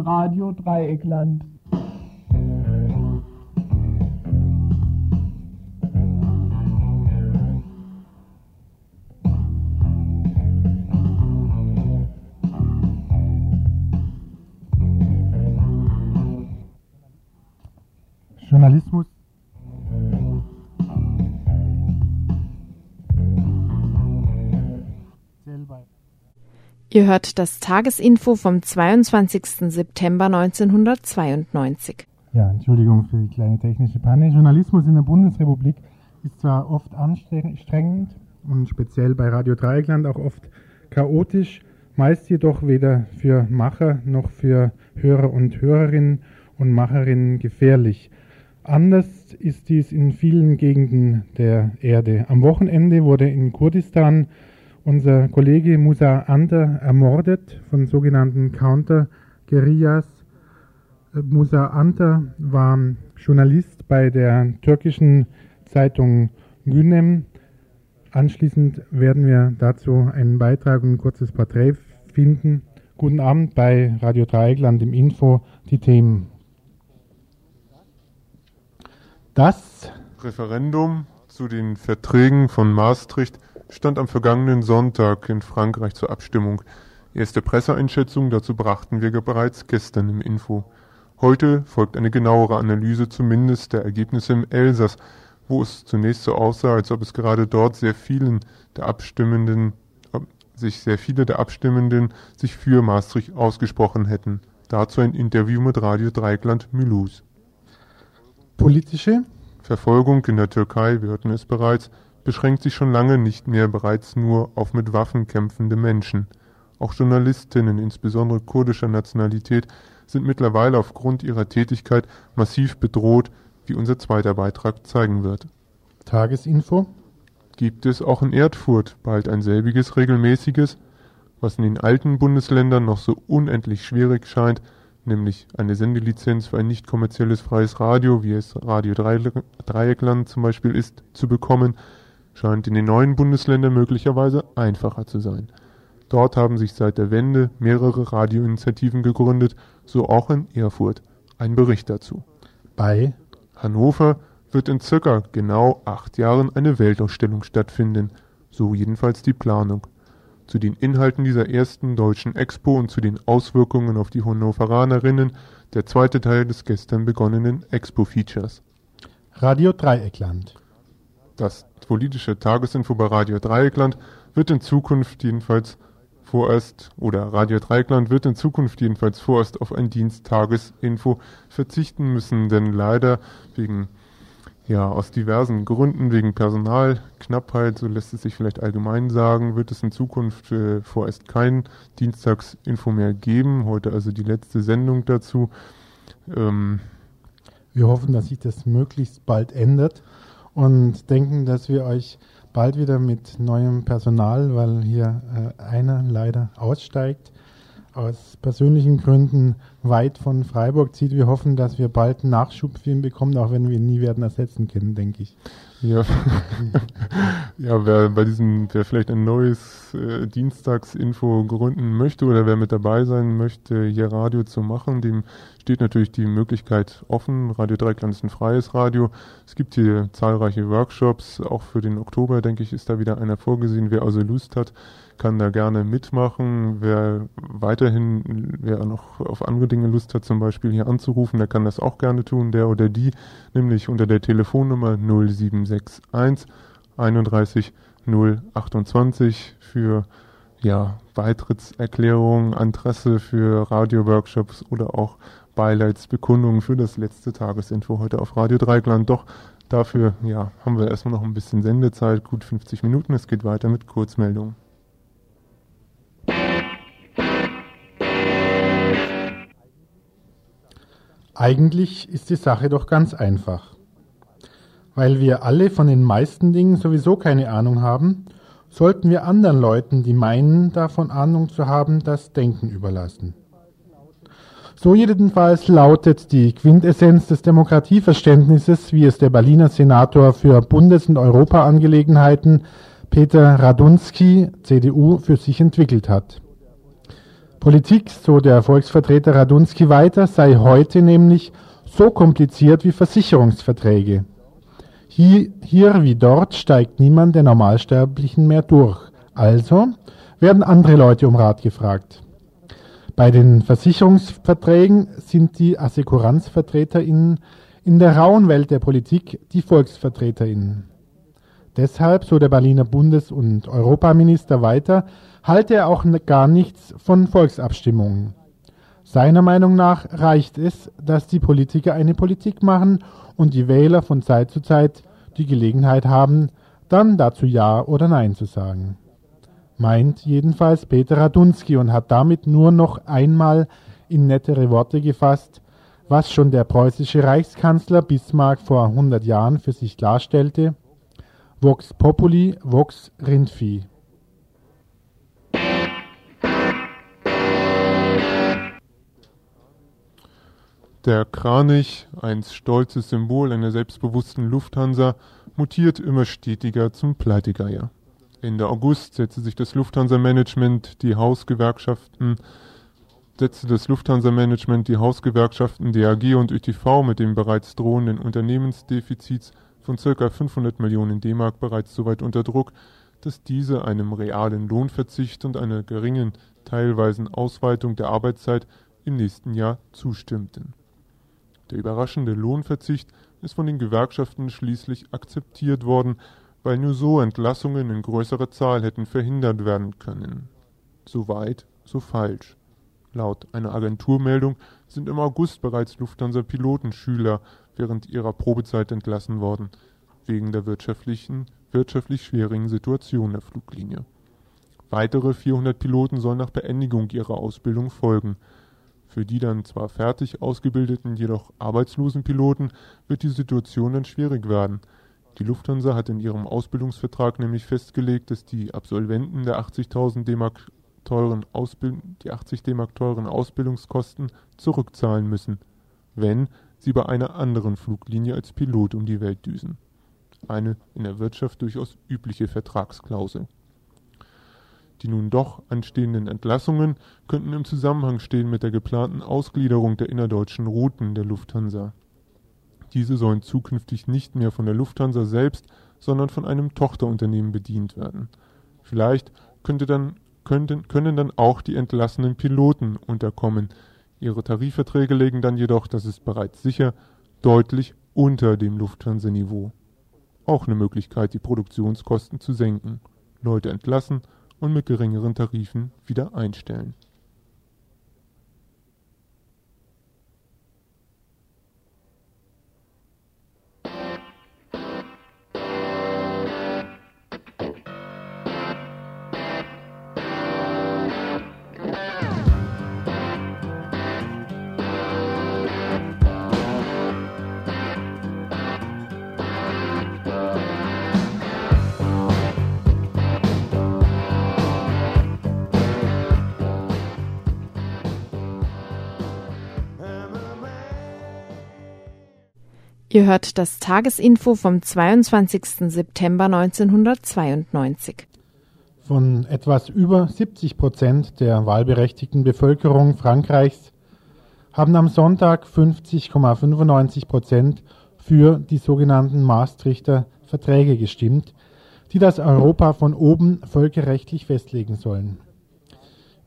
Radio Dreieckland. Ihr hört das Tagesinfo vom 22. September 1992. Ja, Entschuldigung für die kleine technische Panne. Journalismus in der Bundesrepublik ist zwar oft anstrengend und speziell bei Radio Dreieckland auch oft chaotisch, meist jedoch weder für Macher noch für Hörer und Hörerinnen und Macherinnen gefährlich. Anders ist dies in vielen Gegenden der Erde. Am Wochenende wurde in Kurdistan unser Kollege Musa Ander ermordet von sogenannten Counter-Guerillas. Musa Ander war Journalist bei der türkischen Zeitung Günem. Anschließend werden wir dazu einen Beitrag und ein kurzes Porträt finden. Guten Abend bei Radio Dreieckland im Info, die Themen. Das Referendum zu den Verträgen von Maastricht stand am vergangenen Sonntag in Frankreich zur Abstimmung. Erste Presseeinschätzung dazu brachten wir bereits gestern im Info. Heute folgt eine genauere Analyse zumindest der Ergebnisse im Elsass, wo es zunächst so aussah, als ob es gerade dort sehr vielen der Abstimmenden sich sehr viele der Abstimmenden sich für Maastricht ausgesprochen hätten. Dazu ein Interview mit Radio Dreikland Mulhouse. Politische Verfolgung in der Türkei, wir hörten es bereits, beschränkt sich schon lange nicht mehr bereits nur auf mit Waffen kämpfende Menschen. Auch Journalistinnen, insbesondere kurdischer Nationalität, sind mittlerweile aufgrund ihrer Tätigkeit massiv bedroht, wie unser zweiter Beitrag zeigen wird. Tagesinfo gibt es auch in Erfurt bald ein selbiges regelmäßiges, was in den alten Bundesländern noch so unendlich schwierig scheint, nämlich eine Sendelizenz für ein nicht kommerzielles freies Radio, wie es Radio Dreieckland zum Beispiel ist, zu bekommen, scheint in den neuen Bundesländern möglicherweise einfacher zu sein. Dort haben sich seit der Wende mehrere Radioinitiativen gegründet, so auch in Erfurt. Ein Bericht dazu. Bei Hannover wird in circa genau acht Jahren eine Weltausstellung stattfinden, so jedenfalls die Planung. Zu den Inhalten dieser ersten deutschen Expo und zu den Auswirkungen auf die Hannoveranerinnen der zweite Teil des gestern begonnenen Expo-Features. Radio Dreieckland. Das politische Tagesinfo bei Radio Dreieckland wird in Zukunft jedenfalls vorerst oder Radio Dreieckland wird in Zukunft jedenfalls vorerst auf ein Diensttagesinfo verzichten müssen, denn leider wegen ja, aus diversen Gründen, wegen Personalknappheit, so lässt es sich vielleicht allgemein sagen, wird es in Zukunft äh, vorerst kein Dienstagsinfo mehr geben. Heute also die letzte Sendung dazu. Ähm, Wir hoffen, dass sich das möglichst bald ändert und denken, dass wir euch bald wieder mit neuem Personal, weil hier äh, einer leider aussteigt, aus persönlichen Gründen weit von Freiburg zieht. Wir hoffen, dass wir bald Nachschub für ihn bekommen, auch wenn wir ihn nie werden ersetzen können, denke ich. Ja, ja wer bei diesem, wer vielleicht ein neues äh, Dienstagsinfo gründen möchte oder wer mit dabei sein möchte, hier Radio zu machen, dem steht natürlich die Möglichkeit offen. Radio Dreikland ist ein freies Radio. Es gibt hier zahlreiche Workshops. Auch für den Oktober, denke ich, ist da wieder einer vorgesehen. Wer also Lust hat, kann da gerne mitmachen. Wer weiterhin, wer noch auf andere Dinge Lust hat, zum Beispiel hier anzurufen, der kann das auch gerne tun, der oder die, nämlich unter der Telefonnummer 0761 31 028 für ja, Beitrittserklärungen, Interesse für Radio-Workshops oder auch Beileidsbekundungen für das letzte Tagesinfo heute auf Radio Dreigland. Doch dafür ja, haben wir erstmal noch ein bisschen Sendezeit, gut 50 Minuten. Es geht weiter mit Kurzmeldungen. Eigentlich ist die Sache doch ganz einfach. Weil wir alle von den meisten Dingen sowieso keine Ahnung haben, sollten wir anderen Leuten, die meinen, davon Ahnung zu haben, das Denken überlassen. So jedenfalls lautet die Quintessenz des Demokratieverständnisses, wie es der Berliner Senator für Bundes- und Europaangelegenheiten Peter Radunski, CDU, für sich entwickelt hat. Politik, so der Volksvertreter Radunski weiter, sei heute nämlich so kompliziert wie Versicherungsverträge. Hier, hier wie dort steigt niemand der Normalsterblichen mehr durch. Also werden andere Leute um Rat gefragt. Bei den Versicherungsverträgen sind die AssekuranzvertreterInnen in der rauen Welt der Politik die VolksvertreterInnen. Deshalb, so der Berliner Bundes- und Europaminister weiter, halte er auch gar nichts von Volksabstimmungen. Seiner Meinung nach reicht es, dass die Politiker eine Politik machen und die Wähler von Zeit zu Zeit die Gelegenheit haben, dann dazu Ja oder Nein zu sagen meint jedenfalls Peter Radunski und hat damit nur noch einmal in nettere Worte gefasst, was schon der preußische Reichskanzler Bismarck vor 100 Jahren für sich klarstellte, Vox Populi, Vox Rindvieh. Der Kranich, einst stolzes Symbol einer selbstbewussten Lufthansa, mutiert immer stetiger zum Pleitegeier. Ende August setzte sich das Lufthansa-Management die Hausgewerkschaften setzte das Lufthansa-Management die Hausgewerkschaften DAG und ÖTV mit dem bereits drohenden Unternehmensdefizits von ca. 500 Millionen D-Mark bereits so weit unter Druck, dass diese einem realen Lohnverzicht und einer geringen teilweisen Ausweitung der Arbeitszeit im nächsten Jahr zustimmten. Der überraschende Lohnverzicht ist von den Gewerkschaften schließlich akzeptiert worden weil nur so Entlassungen in größerer Zahl hätten verhindert werden können. So weit, so falsch. Laut einer Agenturmeldung sind im August bereits Lufthansa-Pilotenschüler während ihrer Probezeit entlassen worden, wegen der wirtschaftlichen, wirtschaftlich schwierigen Situation der Fluglinie. Weitere 400 Piloten sollen nach Beendigung ihrer Ausbildung folgen. Für die dann zwar fertig ausgebildeten, jedoch arbeitslosen Piloten wird die Situation dann schwierig werden – die Lufthansa hat in ihrem Ausbildungsvertrag nämlich festgelegt, dass die Absolventen der 80.000 D-Mark teuren die 80 D-Mark teuren Ausbildungskosten zurückzahlen müssen, wenn sie bei einer anderen Fluglinie als Pilot um die Welt düsen. Eine in der Wirtschaft durchaus übliche Vertragsklausel. Die nun doch anstehenden Entlassungen könnten im Zusammenhang stehen mit der geplanten Ausgliederung der innerdeutschen Routen der Lufthansa. Diese sollen zukünftig nicht mehr von der Lufthansa selbst, sondern von einem Tochterunternehmen bedient werden. Vielleicht könnte dann, könnten, können dann auch die entlassenen Piloten unterkommen. Ihre Tarifverträge legen dann jedoch, das ist bereits sicher, deutlich unter dem Lufthansa-Niveau. Auch eine Möglichkeit, die Produktionskosten zu senken. Leute entlassen und mit geringeren Tarifen wieder einstellen. Ihr hört das Tagesinfo vom 22. September 1992. Von etwas über 70 Prozent der wahlberechtigten Bevölkerung Frankreichs haben am Sonntag 50,95 Prozent für die sogenannten Maastrichter Verträge gestimmt, die das Europa von oben völkerrechtlich festlegen sollen.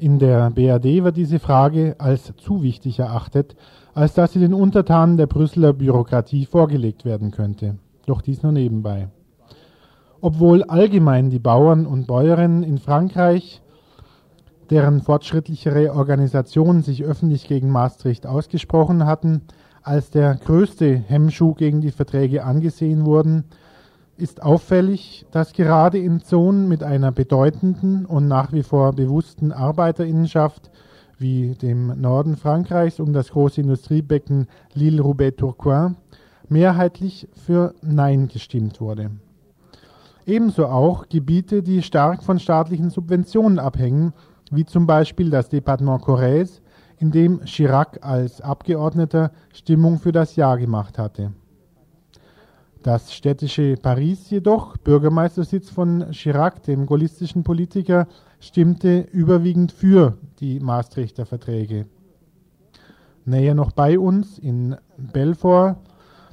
In der BRD wird diese Frage als zu wichtig erachtet, als dass sie den Untertanen der Brüsseler Bürokratie vorgelegt werden könnte. Doch dies nur nebenbei. Obwohl allgemein die Bauern und Bäuerinnen in Frankreich, deren fortschrittlichere Organisationen sich öffentlich gegen Maastricht ausgesprochen hatten, als der größte Hemmschuh gegen die Verträge angesehen wurden, ist auffällig, dass gerade in Zonen mit einer bedeutenden und nach wie vor bewussten Arbeiterinnenschaft wie dem Norden Frankreichs um das große Industriebecken Lille-Roubaix-Tourcoing mehrheitlich für Nein gestimmt wurde. Ebenso auch Gebiete, die stark von staatlichen Subventionen abhängen, wie zum Beispiel das Departement Corrèze, in dem Chirac als Abgeordneter Stimmung für das Ja gemacht hatte. Das städtische Paris jedoch, Bürgermeistersitz von Chirac, dem gaullistischen Politiker, stimmte überwiegend für die Maastrichter Verträge. Näher noch bei uns in Belfort,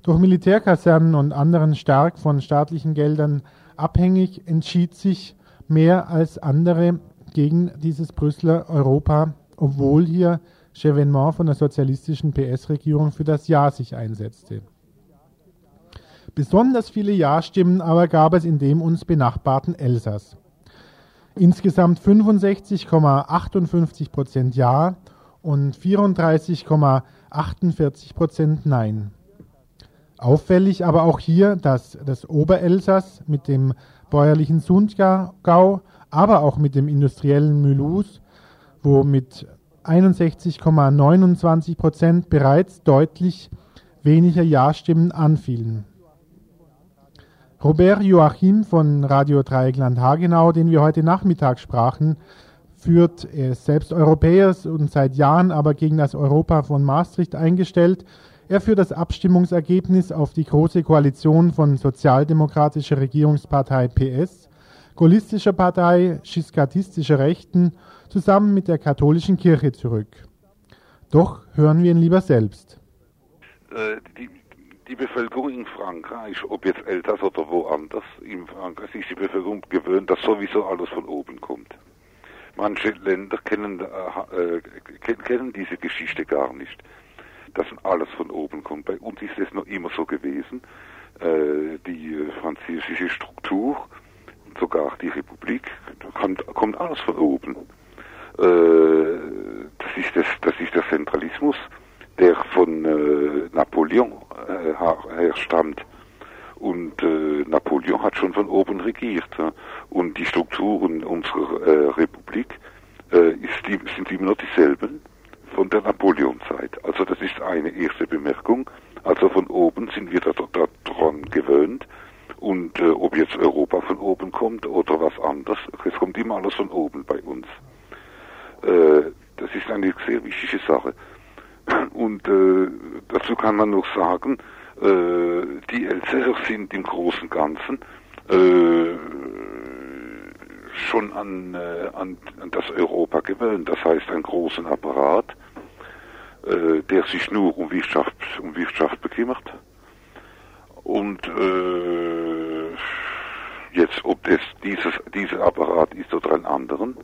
durch Militärkasernen und anderen stark von staatlichen Geldern abhängig, entschied sich mehr als andere gegen dieses Brüsseler Europa, obwohl hier Chevènement von der sozialistischen PS-Regierung für das Ja sich einsetzte. Besonders viele Ja-Stimmen aber gab es in dem uns benachbarten Elsass. Insgesamt 65,58 Prozent Ja und 34,48 Prozent Nein. Auffällig aber auch hier, dass das Oberelsass mit dem bäuerlichen Sundgau, aber auch mit dem industriellen Mulhouse, wo mit 61,29 Prozent bereits deutlich weniger Ja-Stimmen anfielen. Robert Joachim von Radio Dreieckland Hagenau, den wir heute Nachmittag sprachen, führt, er ist selbst Europäer und seit Jahren aber gegen das Europa von Maastricht eingestellt. Er führt das Abstimmungsergebnis auf die Große Koalition von Sozialdemokratischer Regierungspartei PS, Gaullistischer Partei, Schiskatistischer Rechten zusammen mit der katholischen Kirche zurück. Doch hören wir ihn lieber selbst. Äh, die, die, Bevölkerung in Frankreich, ob jetzt Elsass oder woanders, in Frankreich ist die Bevölkerung gewöhnt, dass sowieso alles von oben kommt. Manche Länder kennen, äh, äh kennen diese Geschichte gar nicht dass alles von oben kommt. Bei uns ist es noch immer so gewesen. Äh, die äh, französische Struktur, sogar die Republik, kommt, kommt alles von oben. Äh, das, ist das, das ist der Zentralismus, der von äh, Napoleon äh, herstammt. Und äh, Napoleon hat schon von oben regiert. Und die Strukturen unserer Republik ist, die, sind immer noch dieselben von der Napoleonzeit. Also das ist eine erste Bemerkung. Also von oben sind wir daran gewöhnt. Und äh, ob jetzt Europa von oben kommt oder was anderes, es kommt immer alles von oben bei uns. Äh, das ist eine sehr wichtige Sache. Und äh, dazu kann man noch sagen, äh, die Elsässer sind im Großen und Ganzen äh, schon an, äh, an, an das Europa gewöhnt. Das heißt, einen großen Apparat, äh, der sich nur um Wirtschaft, um Wirtschaft bekümmert. Und äh, jetzt, ob das dieses, dieser Apparat ist oder ein anderen,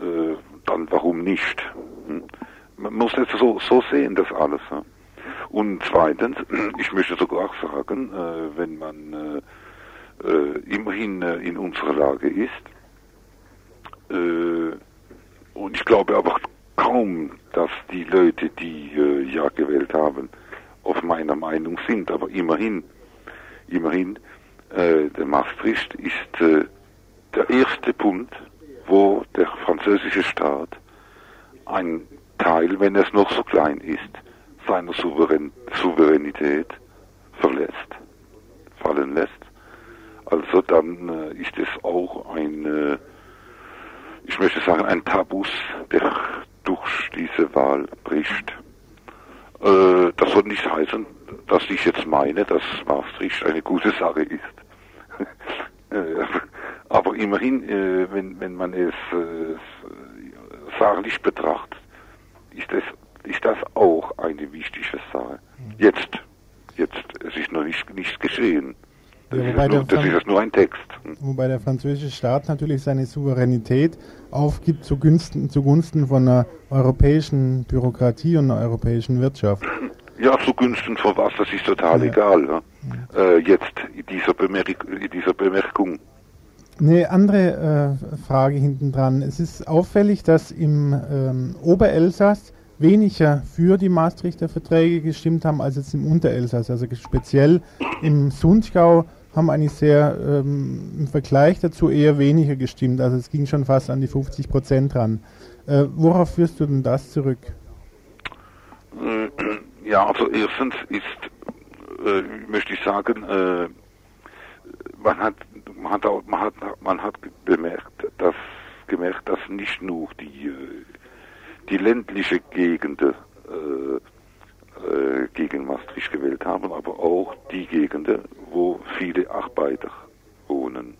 äh, dann warum nicht? Man muss es so, so sehen, das alles. Ja? Und zweitens, ich möchte sogar auch sagen, äh, wenn man äh, äh, immerhin äh, in unserer Lage ist. Äh, und ich glaube aber kaum, dass die Leute, die äh, ja gewählt haben, auf meiner Meinung sind. Aber immerhin, immerhin, der Maastricht ist der erste Punkt, wo der französische Staat ein Teil, wenn es noch so klein ist, seiner Souverän Souveränität verlässt, fallen lässt. Also dann äh, ist es auch ein, äh, ich möchte sagen, ein Tabus, der durch diese Wahl bricht. Äh, das soll nicht heißen, dass ich jetzt meine, dass Maastricht eine gute Sache ist. aber immerhin, wenn, wenn man es sachlich betrachtet, ist, es, ist das auch eine wichtige Sache. Mhm. Jetzt, jetzt, es ist noch nicht, nichts geschehen. Das, ja, ist, nur, das ist nur ein Text. Wobei der französische Staat natürlich seine Souveränität aufgibt zugunsten, zugunsten von einer europäischen Bürokratie und einer europäischen Wirtschaft. Ja, zugunsten von was, das ist total ja. egal. Ja. Äh, jetzt dieser, Bemerk in dieser Bemerkung. Eine andere äh, Frage hinten dran. Es ist auffällig, dass im ähm, Oberelsass weniger für die Maastrichter Verträge gestimmt haben als jetzt im Unterelsass. Also speziell im Sundgau haben eigentlich sehr ähm, im Vergleich dazu eher weniger gestimmt. Also es ging schon fast an die 50 Prozent ran. Äh, worauf führst du denn das zurück? Äh, ja, also erstens ist, äh, möchte ich sagen, äh, man hat, man hat, auch, man hat, man hat bemerkt, dass gemerkt, dass nicht nur die, äh, die ländliche Gegenden äh, äh, gegen Maastricht gewählt haben, aber auch die Gegenden, wo viele Arbeiter wohnen.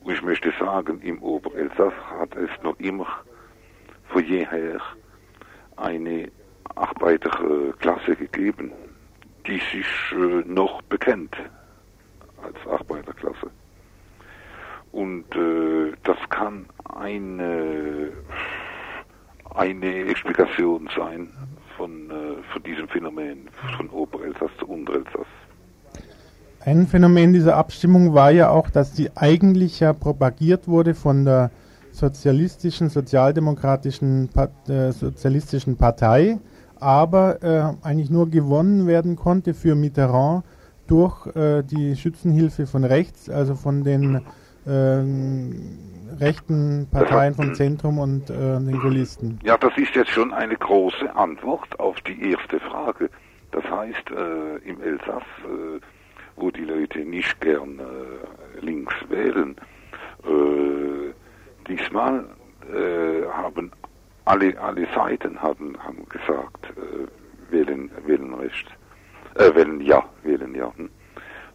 Und ich möchte sagen, im Oberelsass hat es noch immer von jeher eine Arbeiterklasse gegeben, die sich äh, noch bekennt als Arbeiterklasse. Und äh, das kann eine, eine Explikation sein von, äh, von diesem Phänomen, von Oberelsass zu Unterelsass. Ein Phänomen dieser Abstimmung war ja auch, dass die eigentlich ja propagiert wurde von der sozialistischen, sozialdemokratischen, äh, sozialistischen Partei, aber äh, eigentlich nur gewonnen werden konnte für Mitterrand durch äh, die Schützenhilfe von rechts, also von den ähm, rechten Parteien vom Zentrum und äh, den Gaullisten. Ja, das ist jetzt schon eine große Antwort auf die erste Frage. Das heißt, äh, im Elsass, äh, wo die Leute nicht gern links wählen, äh, diesmal haben alle, alle Seiten haben, haben gesagt, äh, wählen, wählen rechts, äh, wählen ja, wählen ja. Hm.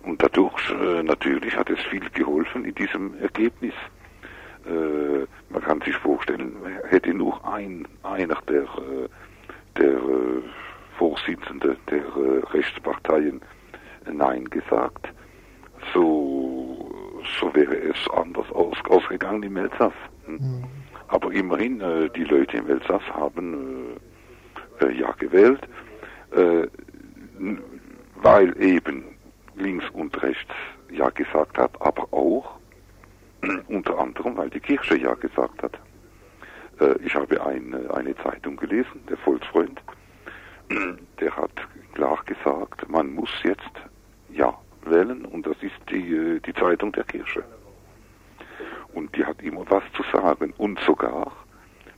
Und dadurch äh, natürlich hat es viel geholfen in diesem Ergebnis. Äh, man kann sich vorstellen, hätte nur ein, einer der, äh, der äh, Vorsitzende der äh, Rechtsparteien Nein gesagt, so, so wäre es anders aus, ausgegangen im Elsass. Hm? Mhm. Aber immerhin, die Leute im Elsass haben ja gewählt, äh, weil eben links und rechts ja gesagt hat, aber auch unter anderem, weil die Kirche ja gesagt hat. Äh, ich habe ein, eine Zeitung gelesen, der Volksfreund, der hat klar gesagt, man muss jetzt ja wählen und das ist die, äh, die Zeitung der Kirche. Und die hat immer was zu sagen und sogar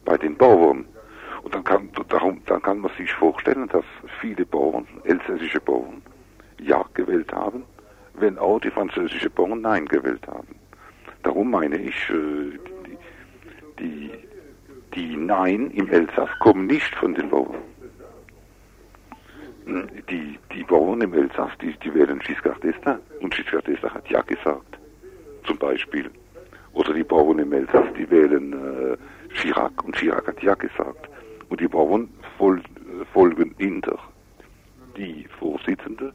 bei den Bauern. Und dann kann, darum, dann kann man sich vorstellen, dass viele Bauern, elsässische Bauern, Ja gewählt haben, wenn auch die französische Bauern Nein gewählt haben. Darum meine ich, äh, die, die, die Nein im Elsass kommen nicht von den Bauern. Die, die Bauern im Elsass, die, die wählen Giscard d'Estaing und Giscard d'Estaing hat Ja gesagt, zum Beispiel. Oder die Bauern im Elsass, die wählen äh, Chirac und Chirac hat Ja gesagt. Und die Bauern fol folgen hinter die Vorsitzende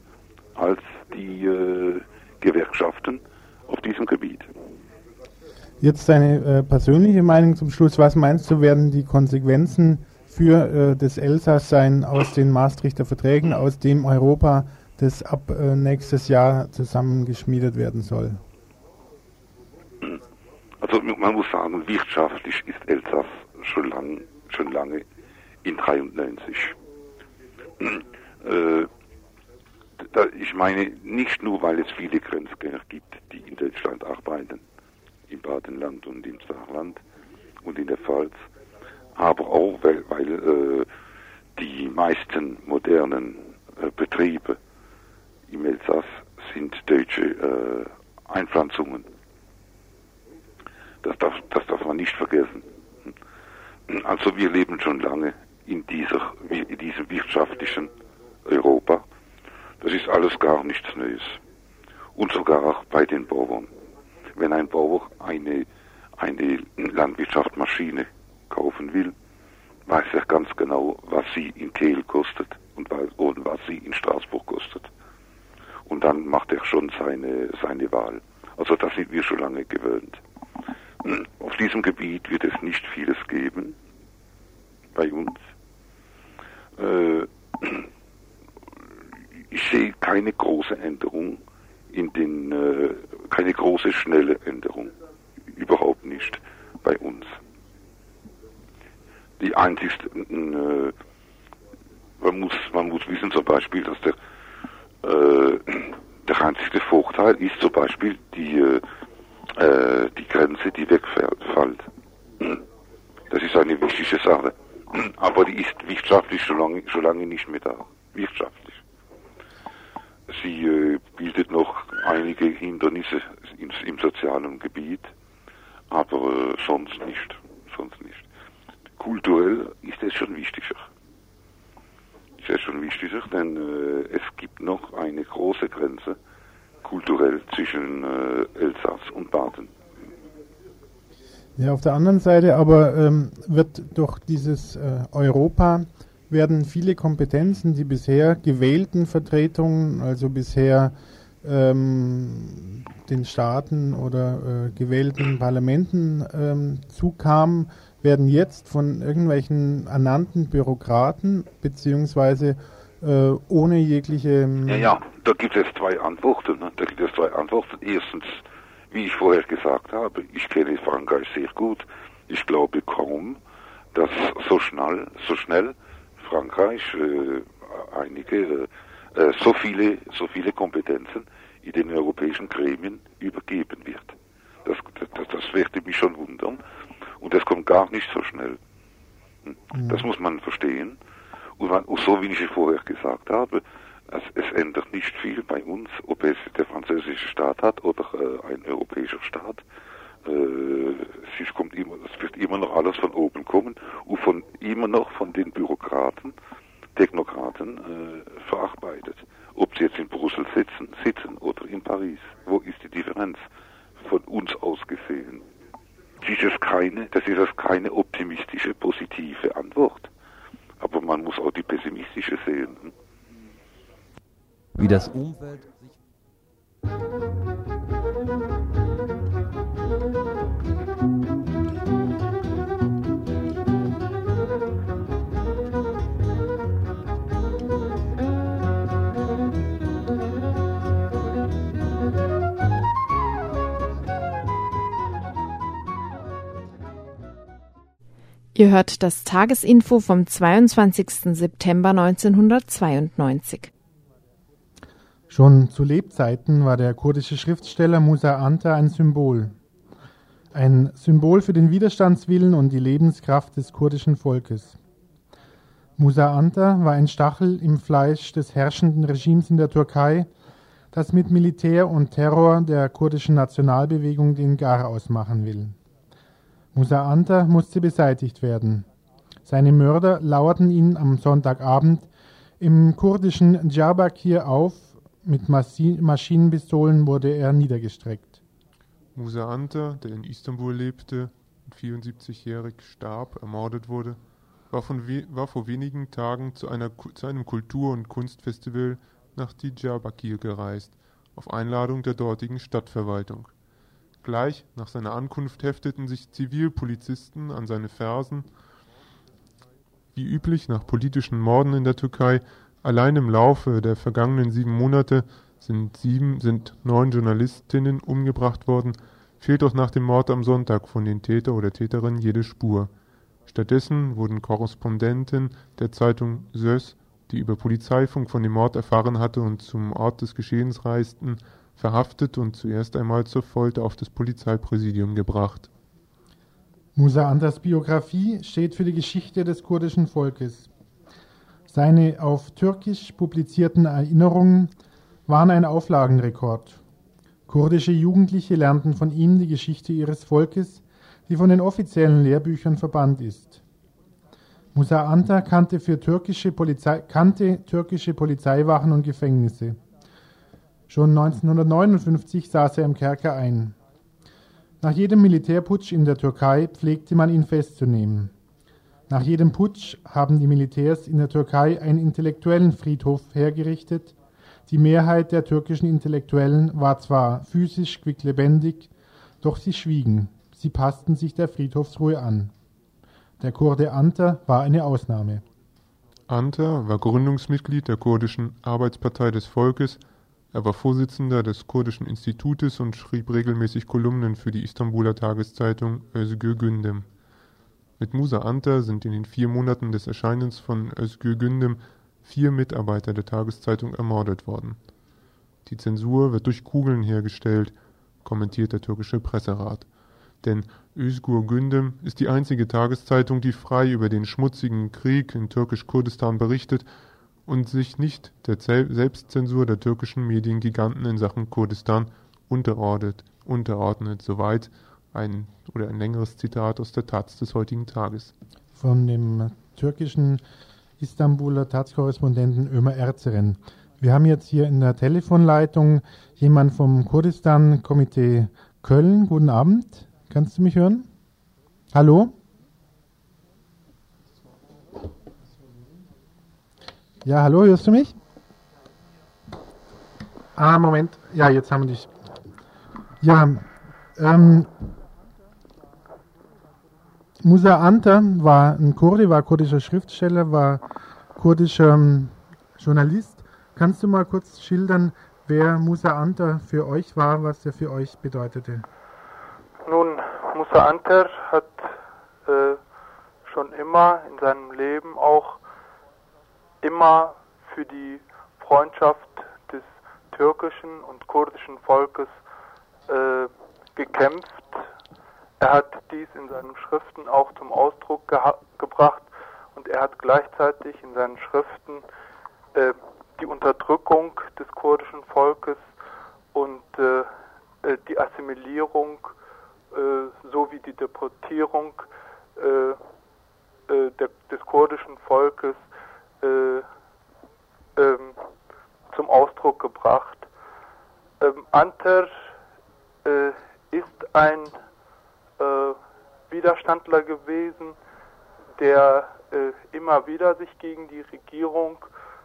als die äh, Gewerkschaften auf diesem Gebiet. Jetzt deine äh, persönliche Meinung zum Schluss. Was meinst du, werden die Konsequenzen für äh, das Elsass sein aus den Maastrichter Verträgen, aus dem Europa, das ab äh, nächstes Jahr zusammengeschmiedet werden soll? Also man muss sagen, wirtschaftlich ist Elsass schon, lang, schon lange in 93. Ich meine nicht nur, weil es viele Grenzgänger gibt, die in Deutschland arbeiten, im Badenland und im Saarland und in der Pfalz, aber auch, weil, weil äh, die meisten modernen äh, Betriebe im Elsass sind deutsche äh, Einpflanzungen. Das darf, das darf man nicht vergessen. Also wir leben schon lange in, dieser, in diesem wirtschaftlichen Europa. Das ist alles gar nichts Neues. Und sogar auch bei den Bauern. Wenn ein Bauer eine, eine Landwirtschaftsmaschine kaufen will, weiß er ganz genau, was sie in Kehl kostet und was sie in Straßburg kostet. Und dann macht er schon seine, seine Wahl. Also das sind wir schon lange gewöhnt. Auf diesem Gebiet wird es nicht vieles geben bei uns. Äh, ich sehe keine große Änderung in den, äh, keine große schnelle Änderung. Überhaupt nicht bei uns. Die einzigste, äh, man muss, man muss wissen zum Beispiel, dass der, äh, der einzige Vorteil ist zum Beispiel die, äh, äh, die Grenze, die wegfällt. Das ist eine wichtige Sache. Aber die ist wirtschaftlich schon lange, schon lange nicht mehr da. Wirtschaftlich. Sie äh, bildet noch einige Hindernisse im, im sozialen Gebiet, aber äh, sonst nicht. Sonst nicht. Kulturell ist es schon wichtiger. Ist es schon wichtiger, denn äh, es gibt noch eine große Grenze kulturell zwischen äh, Elsass und Baden. Ja, auf der anderen Seite aber ähm, wird durch dieses äh, Europa werden viele Kompetenzen, die bisher gewählten Vertretungen, also bisher ähm, den Staaten oder äh, gewählten Parlamenten ähm, zukamen, werden jetzt von irgendwelchen ernannten Bürokraten beziehungsweise äh, ohne jegliche. Ähm, ja, ja, da gibt es zwei Antworten. Ne? Da gibt es zwei Antworten. Erstens, wie ich vorher gesagt habe, ich kenne Frankreich sehr gut. Ich glaube kaum, dass so schnell, so schnell Frankreich äh, einige äh, so viele, so viele Kompetenzen in den europäischen Gremien übergeben wird. Das, das, das werde mich schon wundern. Und das kommt gar nicht so schnell. Hm. Mhm. Das muss man verstehen. Und, man, so wie ich es vorher gesagt habe, es, es, ändert nicht viel bei uns, ob es der französische Staat hat oder äh, ein europäischer Staat. Äh, es, kommt immer, es wird immer noch alles von oben kommen und von immer noch von den Bürokraten, Technokraten äh, verarbeitet. Ob sie jetzt in Brüssel sitzen, sitzen oder in Paris. Wo ist die Differenz von uns aus gesehen? Das ist keine, das ist das keine optimistische, positive Antwort. Aber man muss auch die pessimistische sehen. Wie das Umfeld sich Ihr hört das Tagesinfo vom 22. September 1992. Schon zu Lebzeiten war der kurdische Schriftsteller Musa Anta ein Symbol. Ein Symbol für den Widerstandswillen und die Lebenskraft des kurdischen Volkes. Musa Anta war ein Stachel im Fleisch des herrschenden Regimes in der Türkei, das mit Militär und Terror der kurdischen Nationalbewegung den Gar ausmachen will. Musa Anta musste beseitigt werden. Seine Mörder lauerten ihn am Sonntagabend im kurdischen Diyarbakir auf. Mit Maschinenpistolen wurde er niedergestreckt. Musa Anta, der in Istanbul lebte und 74-jährig starb, ermordet wurde, war, war, vor wenigen Tagen zu, einer, zu einem Kultur- und Kunstfestival nach Diyarbakir gereist, auf Einladung der dortigen Stadtverwaltung. Gleich nach seiner Ankunft hefteten sich Zivilpolizisten an seine Fersen. Wie üblich nach politischen Morden in der Türkei, allein im Laufe der vergangenen sieben Monate sind, sieben, sind neun Journalistinnen umgebracht worden, fehlt auch nach dem Mord am Sonntag von den Täter oder Täterinnen jede Spur. Stattdessen wurden Korrespondenten der Zeitung Sös, die über Polizeifunk von dem Mord erfahren hatte und zum Ort des Geschehens reisten, verhaftet und zuerst einmal zur Folter auf das Polizeipräsidium gebracht. Musa Antas Biografie steht für die Geschichte des kurdischen Volkes. Seine auf Türkisch publizierten Erinnerungen waren ein Auflagenrekord. Kurdische Jugendliche lernten von ihm die Geschichte ihres Volkes, die von den offiziellen Lehrbüchern verbannt ist. Musa Anta kannte, für türkische Polizei, kannte türkische Polizeiwachen und Gefängnisse. Schon 1959 saß er im Kerker ein. Nach jedem Militärputsch in der Türkei pflegte man ihn festzunehmen. Nach jedem Putsch haben die Militärs in der Türkei einen intellektuellen Friedhof hergerichtet. Die Mehrheit der türkischen Intellektuellen war zwar physisch quicklebendig, doch sie schwiegen. Sie passten sich der Friedhofsruhe an. Der Kurde Anta war eine Ausnahme. Anta war Gründungsmitglied der kurdischen Arbeitspartei des Volkes er war Vorsitzender des Kurdischen Institutes und schrieb regelmäßig Kolumnen für die Istanbuler Tageszeitung Özgür Gündem. Mit Musa Anta sind in den vier Monaten des Erscheinens von Özgür Gündem vier Mitarbeiter der Tageszeitung ermordet worden. Die Zensur wird durch Kugeln hergestellt, kommentiert der türkische Presserat. Denn Özgür Gündem ist die einzige Tageszeitung, die frei über den schmutzigen Krieg in türkisch-Kurdistan berichtet und sich nicht der Selbstzensur der türkischen Mediengiganten in Sachen Kurdistan unterordnet, unterordnet. Soweit ein oder ein längeres Zitat aus der Taz des heutigen Tages. Von dem türkischen Istanbuler Taz-Korrespondenten Ömer Erzeren. Wir haben jetzt hier in der Telefonleitung jemand vom Kurdistan-Komitee Köln. Guten Abend. Kannst du mich hören? Hallo? Ja, hallo, hörst du mich? Ah, Moment. Ja, jetzt haben wir dich. Ja, ähm, Musa Anta war ein Kurdi, war kurdischer Schriftsteller, war kurdischer ähm, Journalist. Kannst du mal kurz schildern, wer Musa Anta für euch war, was er für euch bedeutete? Nun, Musa Anter hat äh, schon immer in seinem Leben auch immer für die Freundschaft des türkischen und kurdischen Volkes äh, gekämpft. Er hat dies in seinen Schriften auch zum Ausdruck gebracht und er hat gleichzeitig in seinen Schriften äh, die Unterdrückung des kurdischen Volkes und äh, äh die Assimilierung äh, sowie die Deportierung äh, der, des kurdischen Volkes ähm, zum Ausdruck gebracht. Ähm, Anter ist ein Widerstandler gewesen, der äh, immer wieder sich gegen die Regierung,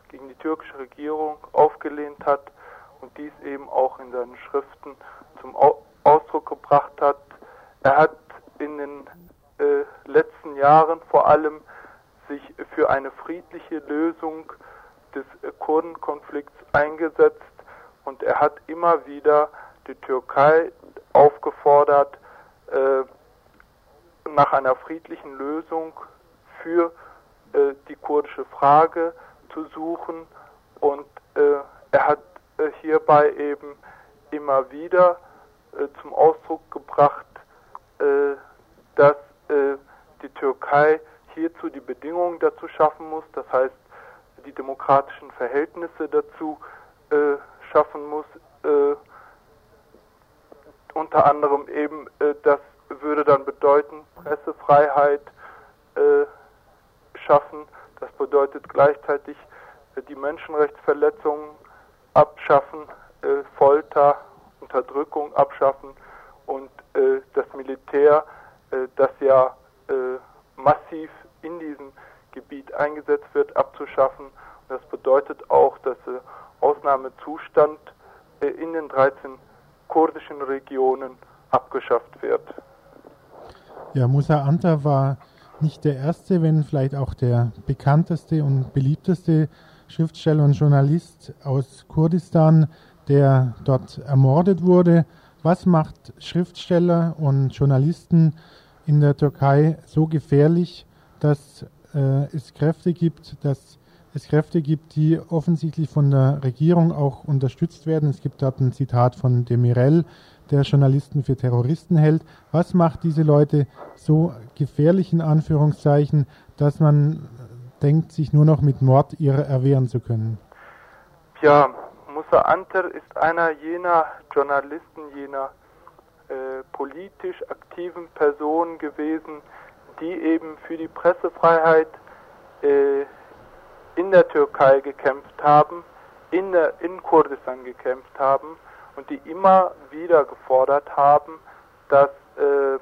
gegen die türkische Regierung aufgelehnt hat und dies eben auch in seinen Schriften zum Au Ausdruck gebracht hat. Er hat in den äh, letzten Jahren vor allem sich für eine friedliche Lösung des Kurdenkonflikts eingesetzt. Und er hat immer wieder die Türkei aufgefordert, äh, nach einer friedlichen Lösung für äh, die kurdische Frage zu suchen. Und äh, er hat äh, hierbei eben immer wieder äh, zum Ausdruck gebracht, äh, dass die Türkei hierzu die Bedingungen dazu schaffen muss, das heißt die demokratischen Verhältnisse dazu schaffen muss, unter anderem eben das würde dann bedeuten Pressefreiheit äh, schaffen. Das bedeutet gleichzeitig äh, die Menschenrechtsverletzungen abschaffen, äh, Folter, Unterdrückung abschaffen und äh, das Militär, äh, das ja äh, massiv in diesem Gebiet eingesetzt wird, abzuschaffen. das bedeutet auch, dass Ausnahmezustand in den 13 kurdischen Regionen abgeschafft wird. Ja, Musa Anta war nicht der erste, wenn vielleicht auch der bekannteste und beliebteste Schriftsteller und Journalist aus Kurdistan, der dort ermordet wurde. Was macht Schriftsteller und Journalisten in der Türkei so gefährlich, dass äh, es Kräfte gibt, dass es Kräfte gibt, die offensichtlich von der Regierung auch unterstützt werden. Es gibt dort ein Zitat von Demirel, der Journalisten für Terroristen hält. Was macht diese Leute so gefährlich in Anführungszeichen, dass man denkt, sich nur noch mit Mord ihrer erwehren zu können? Ja, Musa Anter ist einer jener Journalisten, jener äh, politisch aktiven Personen gewesen, die eben für die Pressefreiheit äh, in der Türkei gekämpft haben, in, der, in Kurdistan gekämpft haben und die immer wieder gefordert haben, dass äh, äh,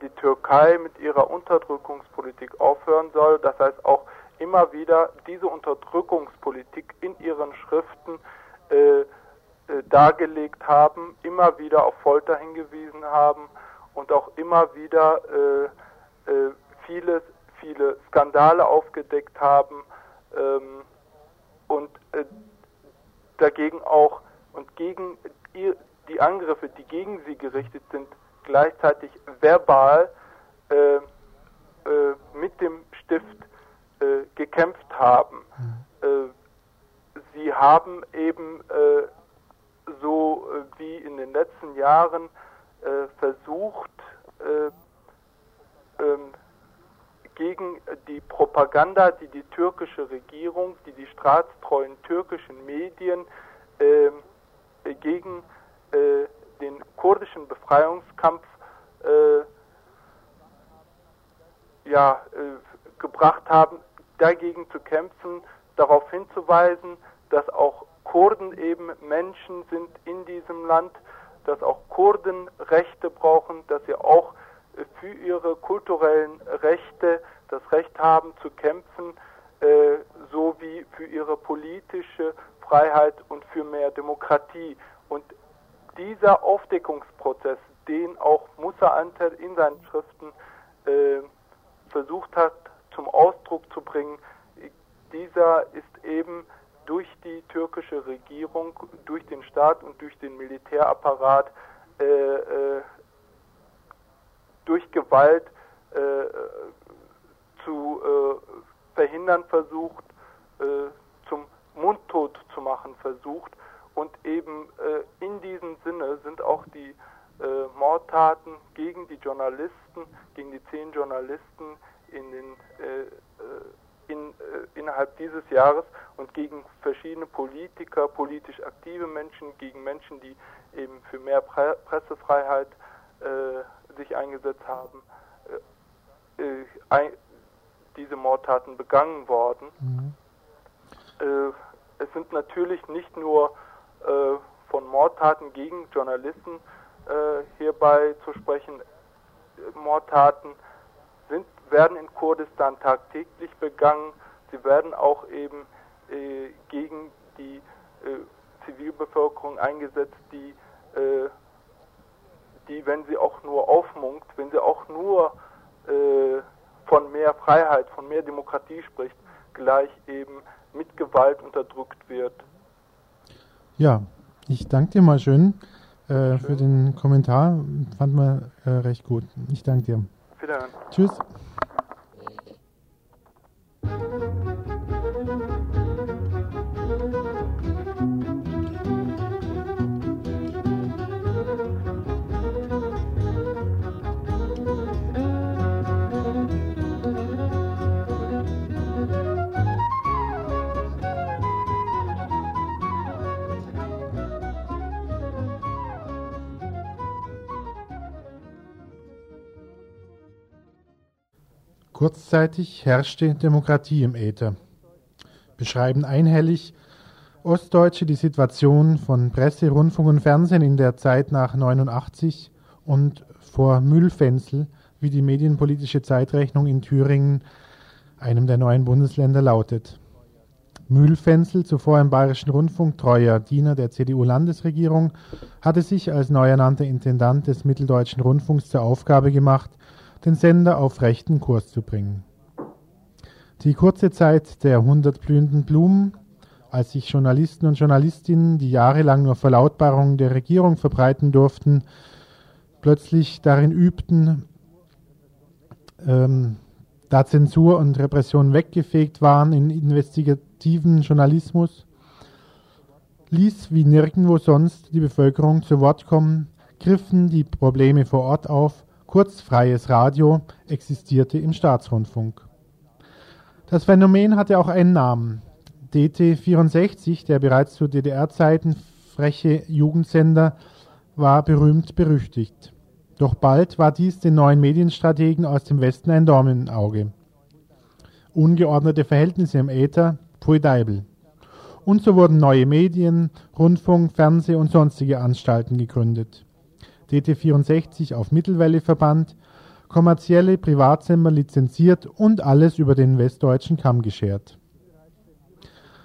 die Türkei mit ihrer Unterdrückungspolitik aufhören soll. Das heißt auch immer wieder diese Unterdrückungspolitik in ihren Schriften äh, äh, dargelegt haben, immer wieder auf Folter hingewiesen haben und auch immer wieder äh, äh, viele, viele Skandale aufgedeckt haben ähm, und äh, dagegen auch und gegen die Angriffe, die gegen sie gerichtet sind, gleichzeitig verbal äh, äh, mit dem Stift äh, gekämpft haben. Mhm. sie haben eben äh, so äh, wie in den letzten Jahren versucht, ähm, gegen die Propaganda, die die türkische Regierung, die die staatstreuen türkischen Medien äh, gegen äh, den kurdischen Befreiungskampf äh, ja, äh, gebracht haben, dagegen zu kämpfen, darauf hinzuweisen, dass auch Kurden eben Menschen sind in diesem Land, dass auch Kurden Rechte brauchen, dass sie auch für ihre kulturellen Rechte das Recht haben zu kämpfen, äh, sowie für ihre politische Freiheit und für mehr Demokratie. Und dieser Aufdeckungsprozess, den auch Musa Antel in seinen Schriften äh, versucht hat zum Ausdruck zu bringen, dieser ist eben durch die türkische Regierung, durch den Staat und durch den Militärapparat äh, äh, durch Gewalt äh, zu äh, verhindern versucht, äh, zum Mundtot zu machen versucht. Und eben äh, in diesem Sinne sind auch die Mordtaten gegen die Journalisten, gegen die zehn Journalisten in den in, äh, innerhalb dieses Jahres und gegen verschiedene Politiker, politisch aktive Menschen, gegen Menschen, die eben für mehr Pre Pressefreiheit äh, sich eingesetzt haben, äh, äh ein, diese Mordtaten begangen worden. Mhm. Äh, es sind natürlich nicht nur von Mordtaten gegen Journalisten hierbei zu sprechen, Mordtaten werden in Kurdistan tagtäglich begangen. Sie werden auch eben äh, gegen die äh, Zivilbevölkerung eingesetzt, die, äh, die, wenn sie auch nur aufmunkt, wenn sie auch nur äh, von mehr Freiheit, von mehr Demokratie spricht, gleich eben mit Gewalt unterdrückt wird. Ja, ich danke dir mal schön, äh, schön. für den Kommentar. Fand man äh, recht gut. Ich danke dir. Wiederhören. Tschüss. Kurzzeitig herrschte Demokratie im Äther. Beschreiben einhellig Ostdeutsche die Situation von Presse, Rundfunk und Fernsehen in der Zeit nach 89 und vor Mühlfenzel, wie die medienpolitische Zeitrechnung in Thüringen, einem der neuen Bundesländer, lautet. Mühlfenzel, zuvor im Bayerischen Rundfunk treuer Diener der CDU-Landesregierung, hatte sich als neu ernannter Intendant des Mitteldeutschen Rundfunks zur Aufgabe gemacht, den Sender auf rechten Kurs zu bringen. Die kurze Zeit der hundert blühenden Blumen, als sich Journalisten und Journalistinnen, die jahrelang nur Verlautbarungen der Regierung verbreiten durften, plötzlich darin übten, ähm, da Zensur und Repression weggefegt waren in investigativen Journalismus, ließ wie nirgendwo sonst die Bevölkerung zu Wort kommen, griffen die Probleme vor Ort auf kurz freies Radio, existierte im Staatsrundfunk. Das Phänomen hatte auch einen Namen. DT64, der bereits zu DDR-Zeiten freche Jugendsender, war berühmt berüchtigt. Doch bald war dies den neuen Medienstrategen aus dem Westen ein Dormenauge. Ungeordnete Verhältnisse im Äther, pfui Deibel. Und so wurden neue Medien, Rundfunk, Fernseh- und sonstige Anstalten gegründet. DT64 auf Mittelwelle verbannt, kommerzielle Privatsender lizenziert und alles über den westdeutschen Kamm geschert.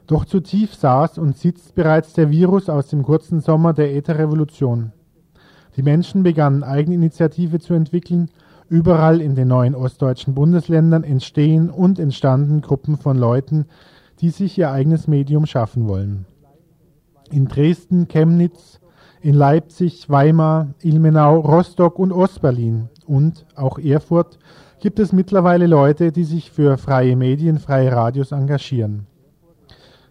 Doch zu tief saß und sitzt bereits der Virus aus dem kurzen Sommer der Ätherrevolution. Die Menschen begannen Eigeninitiative zu entwickeln, überall in den neuen ostdeutschen Bundesländern entstehen und entstanden Gruppen von Leuten, die sich ihr eigenes Medium schaffen wollen. In Dresden, Chemnitz, in Leipzig, Weimar, Ilmenau, Rostock und Ostberlin und auch Erfurt gibt es mittlerweile Leute, die sich für freie Medien, freie Radios engagieren.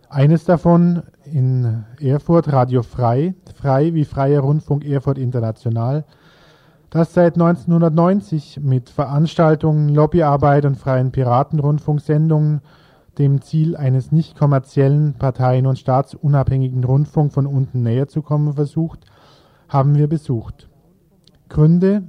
Eines davon in Erfurt Radio Frei, frei wie Freier Rundfunk Erfurt International, das seit 1990 mit Veranstaltungen, Lobbyarbeit und freien Piratenrundfunksendungen dem Ziel eines nicht kommerziellen, parteien- und staatsunabhängigen Rundfunk von unten näher zu kommen versucht, haben wir besucht. Gründe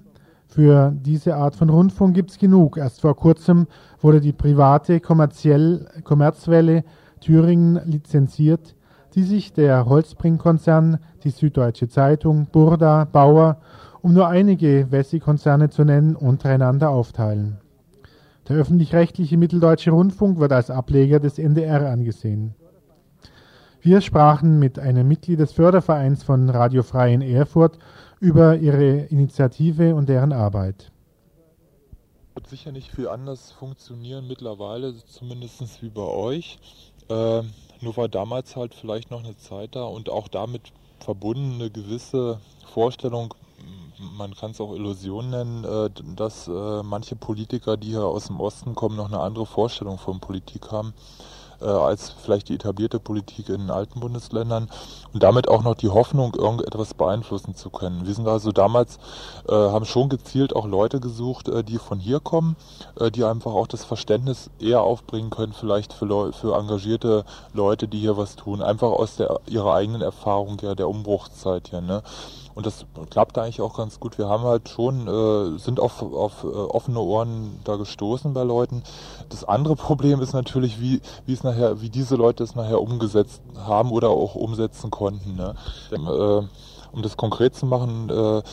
für diese Art von Rundfunk gibt es genug. Erst vor kurzem wurde die private kommerziell, Kommerzwelle Thüringen lizenziert, die sich der Holzbring-Konzern, die Süddeutsche Zeitung, Burda, Bauer um nur einige Wessi-Konzerne zu nennen, untereinander aufteilen. Der öffentlich-rechtliche Mitteldeutsche Rundfunk wird als Ableger des NDR angesehen. Wir sprachen mit einem Mitglied des Fördervereins von Radio Frei in Erfurt über ihre Initiative und deren Arbeit. Wird sicher nicht viel anders funktionieren mittlerweile, zumindest wie bei euch. Äh, nur war damals halt vielleicht noch eine Zeit da und auch damit verbunden eine gewisse Vorstellung, man kann es auch Illusion nennen, äh, dass äh, manche Politiker, die hier aus dem Osten kommen, noch eine andere Vorstellung von Politik haben äh, als vielleicht die etablierte Politik in den alten Bundesländern und damit auch noch die Hoffnung, irgendetwas beeinflussen zu können. Wir sind also damals, äh, haben schon gezielt auch Leute gesucht, äh, die von hier kommen, äh, die einfach auch das Verständnis eher aufbringen können, vielleicht für, für engagierte Leute, die hier was tun, einfach aus der, ihrer eigenen Erfahrung ja, der Umbruchszeit hier. Ne? Und das klappt eigentlich auch ganz gut. Wir haben halt schon, äh, sind auf, auf äh, offene Ohren da gestoßen bei Leuten. Das andere Problem ist natürlich, wie, wie es nachher, wie diese Leute es nachher umgesetzt haben oder auch umsetzen konnten. Ne? Äh, um das konkret zu machen, äh,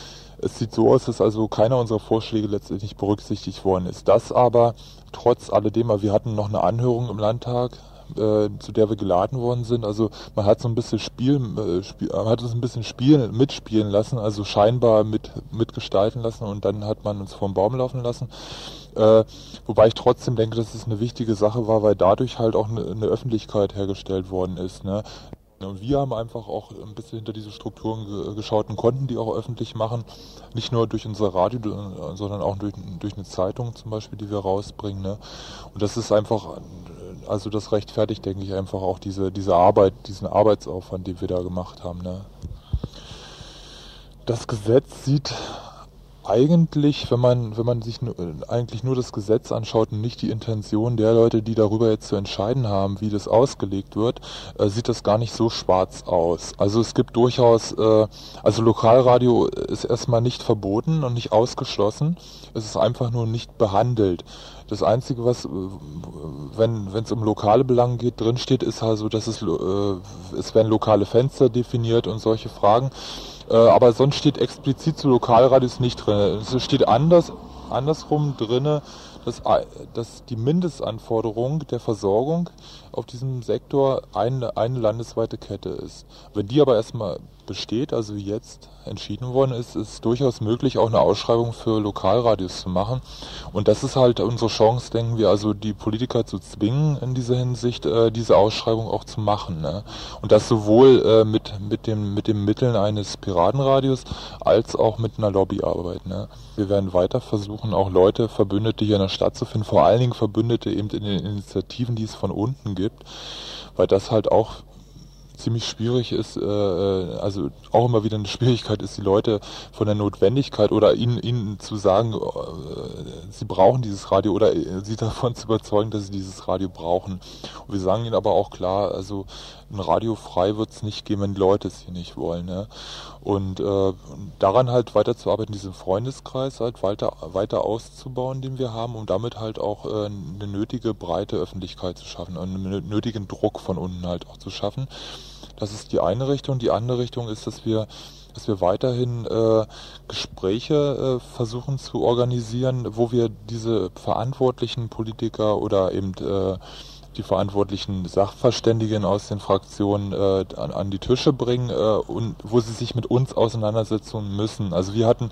es sieht so aus, dass also keiner unserer Vorschläge letztendlich berücksichtigt worden ist. Das aber trotz alledem, wir hatten noch eine Anhörung im Landtag äh, zu der wir geladen worden sind. Also man hat so ein bisschen Spiel, äh, Spiel hat uns ein bisschen spielen, mitspielen lassen, also scheinbar mit mitgestalten lassen und dann hat man uns vom Baum laufen lassen. Äh, wobei ich trotzdem denke, dass es eine wichtige Sache war, weil dadurch halt auch eine, eine Öffentlichkeit hergestellt worden ist. Ne? Und wir haben einfach auch ein bisschen hinter diese Strukturen geschaut und konnten die auch öffentlich machen. Nicht nur durch unser Radio, sondern auch durch, durch eine Zeitung zum Beispiel, die wir rausbringen. Ne? Und das ist einfach also das rechtfertigt, denke ich, einfach auch diese, diese Arbeit, diesen Arbeitsaufwand, den wir da gemacht haben. Ne? Das Gesetz sieht eigentlich, wenn man, wenn man sich eigentlich nur das Gesetz anschaut und nicht die Intention der Leute, die darüber jetzt zu entscheiden haben, wie das ausgelegt wird, äh, sieht das gar nicht so schwarz aus. Also es gibt durchaus, äh, also Lokalradio ist erstmal nicht verboten und nicht ausgeschlossen. Es ist einfach nur nicht behandelt. Das Einzige, was, wenn es um lokale Belange geht, drinsteht, ist also, dass es, äh, es werden lokale Fenster definiert und solche Fragen. Äh, aber sonst steht explizit zu Lokalradios nicht drin. Es steht anders, andersrum drinne, dass, dass die Mindestanforderung der Versorgung auf diesem Sektor eine, eine landesweite Kette ist. Wenn die aber erstmal besteht, also wie jetzt entschieden worden ist, ist durchaus möglich, auch eine Ausschreibung für Lokalradios zu machen. Und das ist halt unsere Chance, denken wir, also die Politiker zu zwingen, in dieser Hinsicht äh, diese Ausschreibung auch zu machen. Ne? Und das sowohl äh, mit, mit, dem, mit den Mitteln eines Piratenradios als auch mit einer Lobbyarbeit. Ne? Wir werden weiter versuchen, auch Leute, Verbündete hier in der Stadt zu finden, vor allen Dingen Verbündete eben in den Initiativen, die es von unten gibt, weil das halt auch ziemlich schwierig ist, äh, äh, also auch immer wieder eine Schwierigkeit ist, die Leute von der Notwendigkeit oder ihnen, ihnen zu sagen, äh, sie brauchen dieses Radio oder äh, sie davon zu überzeugen, dass sie dieses Radio brauchen. Und wir sagen ihnen aber auch klar, also ein Radio frei wird es nicht geben, wenn Leute es hier nicht wollen. Ne? Und äh, daran halt weiterzuarbeiten, diesen Freundeskreis halt weiter, weiter auszubauen, den wir haben, um damit halt auch äh, eine nötige breite Öffentlichkeit zu schaffen und einen nötigen Druck von unten halt auch zu schaffen. Das ist die eine Richtung. Die andere Richtung ist, dass wir dass wir weiterhin äh, Gespräche äh, versuchen zu organisieren, wo wir diese verantwortlichen Politiker oder eben äh, die verantwortlichen Sachverständigen aus den Fraktionen äh, an, an, die Tische bringen äh, und wo sie sich mit uns auseinandersetzen müssen. Also wir hatten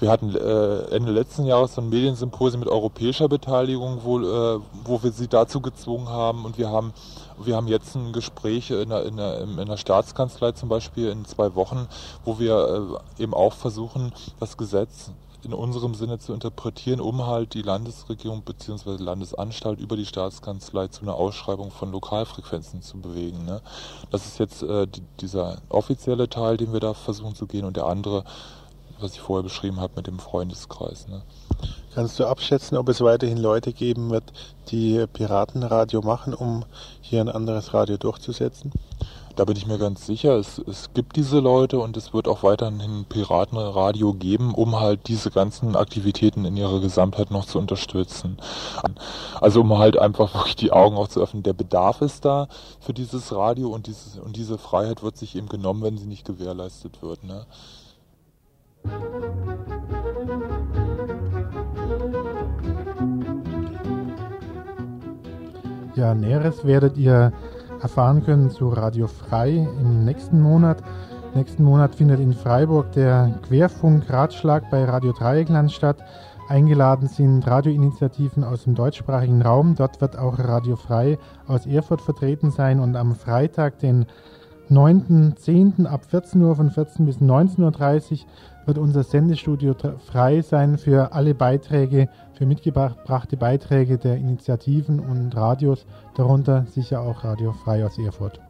wir hatten äh, Ende letzten Jahres so ein Mediensymposium mit europäischer Beteiligung, wo, äh, wo wir sie dazu gezwungen haben und wir haben wir haben jetzt ein Gespräch in der, in, der, in der Staatskanzlei zum Beispiel in zwei Wochen, wo wir äh, eben auch versuchen, das Gesetz in unserem Sinne zu interpretieren, um halt die Landesregierung bzw. Landesanstalt über die Staatskanzlei zu einer Ausschreibung von Lokalfrequenzen zu bewegen. Ne? Das ist jetzt äh, die, dieser offizielle Teil, den wir da versuchen zu gehen und der andere, was ich vorher beschrieben habe mit dem Freundeskreis. Ne? Kannst du abschätzen, ob es weiterhin Leute geben wird, die Piratenradio machen, um hier ein anderes Radio durchzusetzen? Da bin ich mir ganz sicher, es, es gibt diese Leute und es wird auch weiterhin Piratenradio geben, um halt diese ganzen Aktivitäten in ihrer Gesamtheit noch zu unterstützen. Also um halt einfach wirklich die Augen auch zu öffnen. Der Bedarf ist da für dieses Radio und, dieses, und diese Freiheit wird sich eben genommen, wenn sie nicht gewährleistet wird. Ne? Ja, Näheres werdet ihr erfahren können zu Radio Frei im nächsten Monat. Nächsten Monat findet in Freiburg der Querfunk-Ratschlag bei Radio Dreieckland statt. Eingeladen sind Radioinitiativen aus dem deutschsprachigen Raum. Dort wird auch Radio Frei aus Erfurt vertreten sein und am Freitag, den 9.10. ab 14 Uhr von 14 bis 19.30 Uhr wird unser Sendestudio frei sein für alle Beiträge, für mitgebrachte Beiträge der Initiativen und Radios, darunter sicher auch Radio Frei aus Erfurt.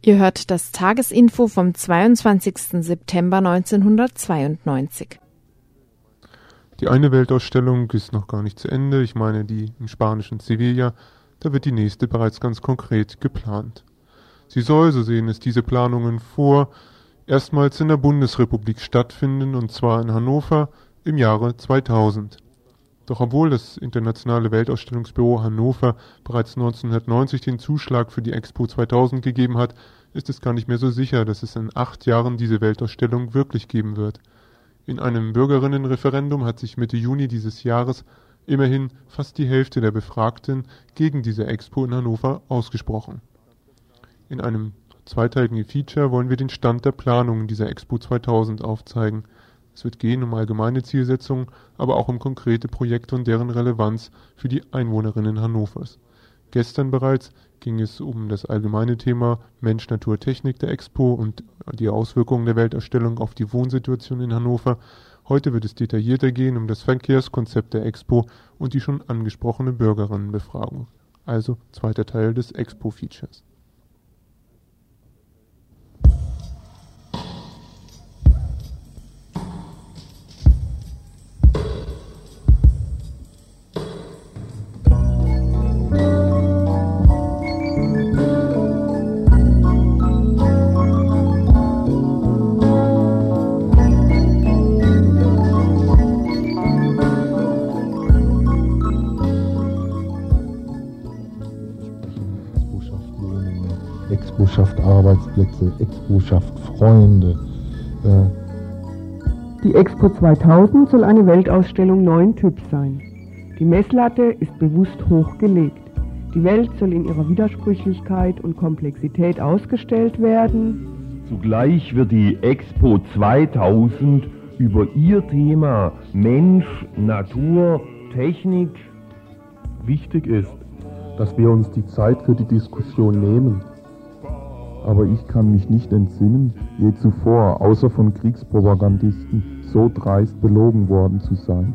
Ihr hört das Tagesinfo vom 22. September 1992. Die eine Weltausstellung ist noch gar nicht zu Ende. Ich meine die im spanischen Sevilla. Da wird die nächste bereits ganz konkret geplant. Sie soll, so sehen es diese Planungen vor, erstmals in der Bundesrepublik stattfinden und zwar in Hannover im Jahre 2000. Doch obwohl das Internationale Weltausstellungsbüro Hannover bereits 1990 den Zuschlag für die Expo 2000 gegeben hat, ist es gar nicht mehr so sicher, dass es in acht Jahren diese Weltausstellung wirklich geben wird. In einem Bürgerinnenreferendum hat sich Mitte Juni dieses Jahres immerhin fast die Hälfte der Befragten gegen diese Expo in Hannover ausgesprochen. In einem zweiteiligen Feature wollen wir den Stand der Planungen dieser Expo 2000 aufzeigen – es wird gehen um allgemeine Zielsetzungen, aber auch um konkrete Projekte und deren Relevanz für die Einwohnerinnen Hannovers. Gestern bereits ging es um das allgemeine Thema Mensch, Natur, Technik der Expo und die Auswirkungen der Weltausstellung auf die Wohnsituation in Hannover. Heute wird es detaillierter gehen um das Verkehrskonzept der Expo und die schon angesprochene Bürgerinnenbefragung. Also zweiter Teil des Expo-Features. Arbeitsplätze, Expo schafft Freunde. Die Expo 2000 soll eine Weltausstellung neuen Typs sein. Die Messlatte ist bewusst hochgelegt. Die Welt soll in ihrer Widersprüchlichkeit und Komplexität ausgestellt werden. Zugleich wird die Expo 2000 über ihr Thema Mensch, Natur, Technik. Wichtig ist, dass wir uns die Zeit für die Diskussion nehmen aber ich kann mich nicht entsinnen, je zuvor, außer von Kriegspropagandisten, so dreist belogen worden zu sein.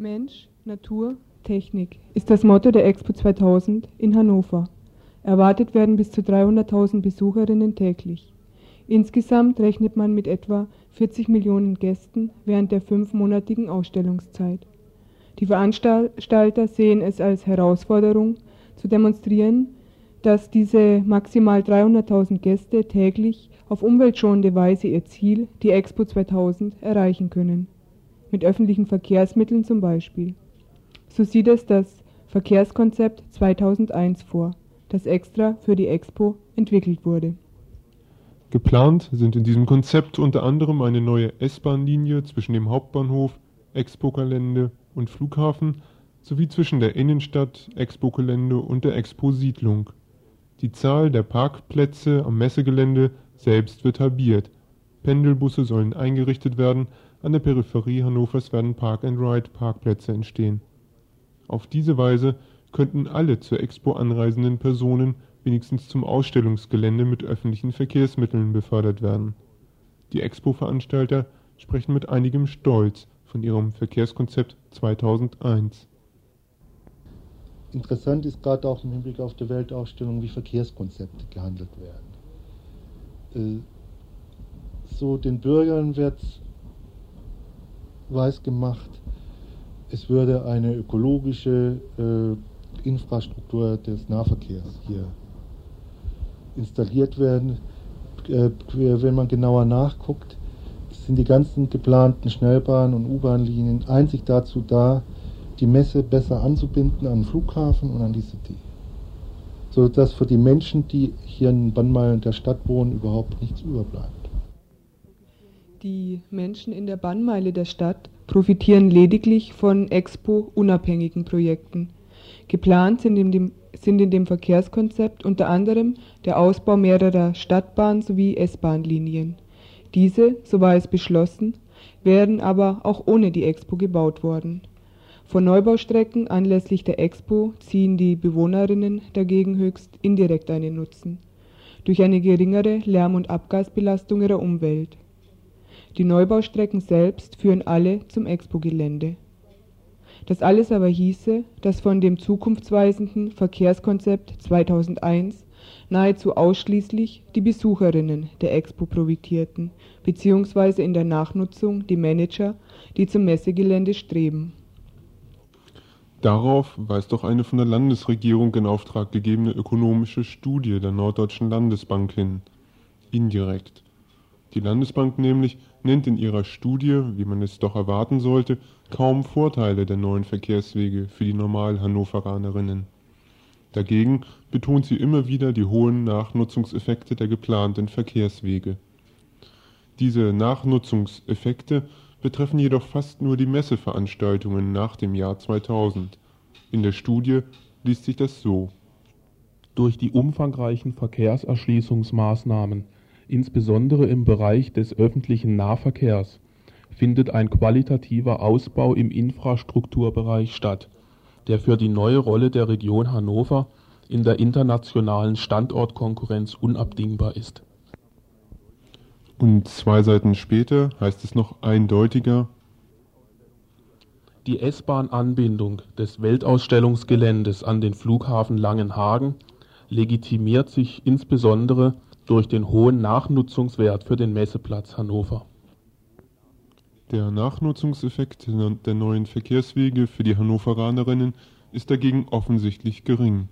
Mensch, Natur, Technik ist das Motto der Expo 2000 in Hannover. Erwartet werden bis zu 300.000 Besucherinnen täglich. Insgesamt rechnet man mit etwa 40 Millionen Gästen während der fünfmonatigen Ausstellungszeit. Die Veranstalter sehen es als Herausforderung, zu demonstrieren, dass diese maximal 300.000 Gäste täglich auf umweltschonende Weise ihr Ziel, die Expo 2000, erreichen können. Mit öffentlichen Verkehrsmitteln zum Beispiel. So sieht es das Verkehrskonzept 2001 vor, das extra für die Expo entwickelt wurde. Geplant sind in diesem Konzept unter anderem eine neue S-Bahn-Linie zwischen dem Hauptbahnhof, Expo-Gelände und Flughafen sowie zwischen der Innenstadt, Expo-Gelände und der Expo-Siedlung. Die Zahl der Parkplätze am Messegelände selbst wird halbiert. Pendelbusse sollen eingerichtet werden, an der Peripherie Hannovers werden Park-and-Ride-Parkplätze entstehen. Auf diese Weise könnten alle zur Expo anreisenden Personen wenigstens zum Ausstellungsgelände mit öffentlichen Verkehrsmitteln befördert werden. Die Expo-Veranstalter sprechen mit einigem Stolz von ihrem Verkehrskonzept 2001. Interessant ist gerade auch im Hinblick auf die Weltausstellung, wie Verkehrskonzepte gehandelt werden. Äh, so den Bürgern wird weiß gemacht, es würde eine ökologische äh, Infrastruktur des Nahverkehrs hier installiert werden. Äh, wenn man genauer nachguckt, sind die ganzen geplanten Schnellbahn- und U-Bahn-Linien einzig dazu da, die Messe besser anzubinden an den Flughafen und an die City. So dass für die Menschen, die hier in Bannmeilen der Stadt wohnen, überhaupt nichts überbleibt. Die Menschen in der Bannmeile der Stadt profitieren lediglich von Expo-unabhängigen Projekten. Geplant sind in, dem, sind in dem Verkehrskonzept unter anderem der Ausbau mehrerer Stadtbahn- sowie S-Bahn-Linien. Diese, so war es beschlossen, werden aber auch ohne die Expo gebaut worden. Von Neubaustrecken anlässlich der Expo ziehen die Bewohnerinnen dagegen höchst indirekt einen Nutzen durch eine geringere Lärm- und Abgasbelastung ihrer Umwelt. Die Neubaustrecken selbst führen alle zum Expo-Gelände. Das alles aber hieße, dass von dem zukunftsweisenden Verkehrskonzept 2001 nahezu ausschließlich die Besucherinnen der Expo profitierten, beziehungsweise in der Nachnutzung die Manager, die zum Messegelände streben. Darauf weist auch eine von der Landesregierung in Auftrag gegebene ökonomische Studie der Norddeutschen Landesbank hin. Indirekt. Die Landesbank nämlich nennt in ihrer Studie, wie man es doch erwarten sollte, kaum Vorteile der neuen Verkehrswege für die Normal-Hannoveranerinnen. Dagegen betont sie immer wieder die hohen Nachnutzungseffekte der geplanten Verkehrswege. Diese Nachnutzungseffekte betreffen jedoch fast nur die Messeveranstaltungen nach dem Jahr 2000. In der Studie liest sich das so. Durch die umfangreichen Verkehrserschließungsmaßnahmen insbesondere im Bereich des öffentlichen Nahverkehrs, findet ein qualitativer Ausbau im Infrastrukturbereich statt, der für die neue Rolle der Region Hannover in der internationalen Standortkonkurrenz unabdingbar ist. Und zwei Seiten später heißt es noch eindeutiger, die S-Bahn-Anbindung des Weltausstellungsgeländes an den Flughafen Langenhagen legitimiert sich insbesondere durch den hohen Nachnutzungswert für den Messeplatz Hannover. Der Nachnutzungseffekt der neuen Verkehrswege für die Hannoveranerinnen ist dagegen offensichtlich gering.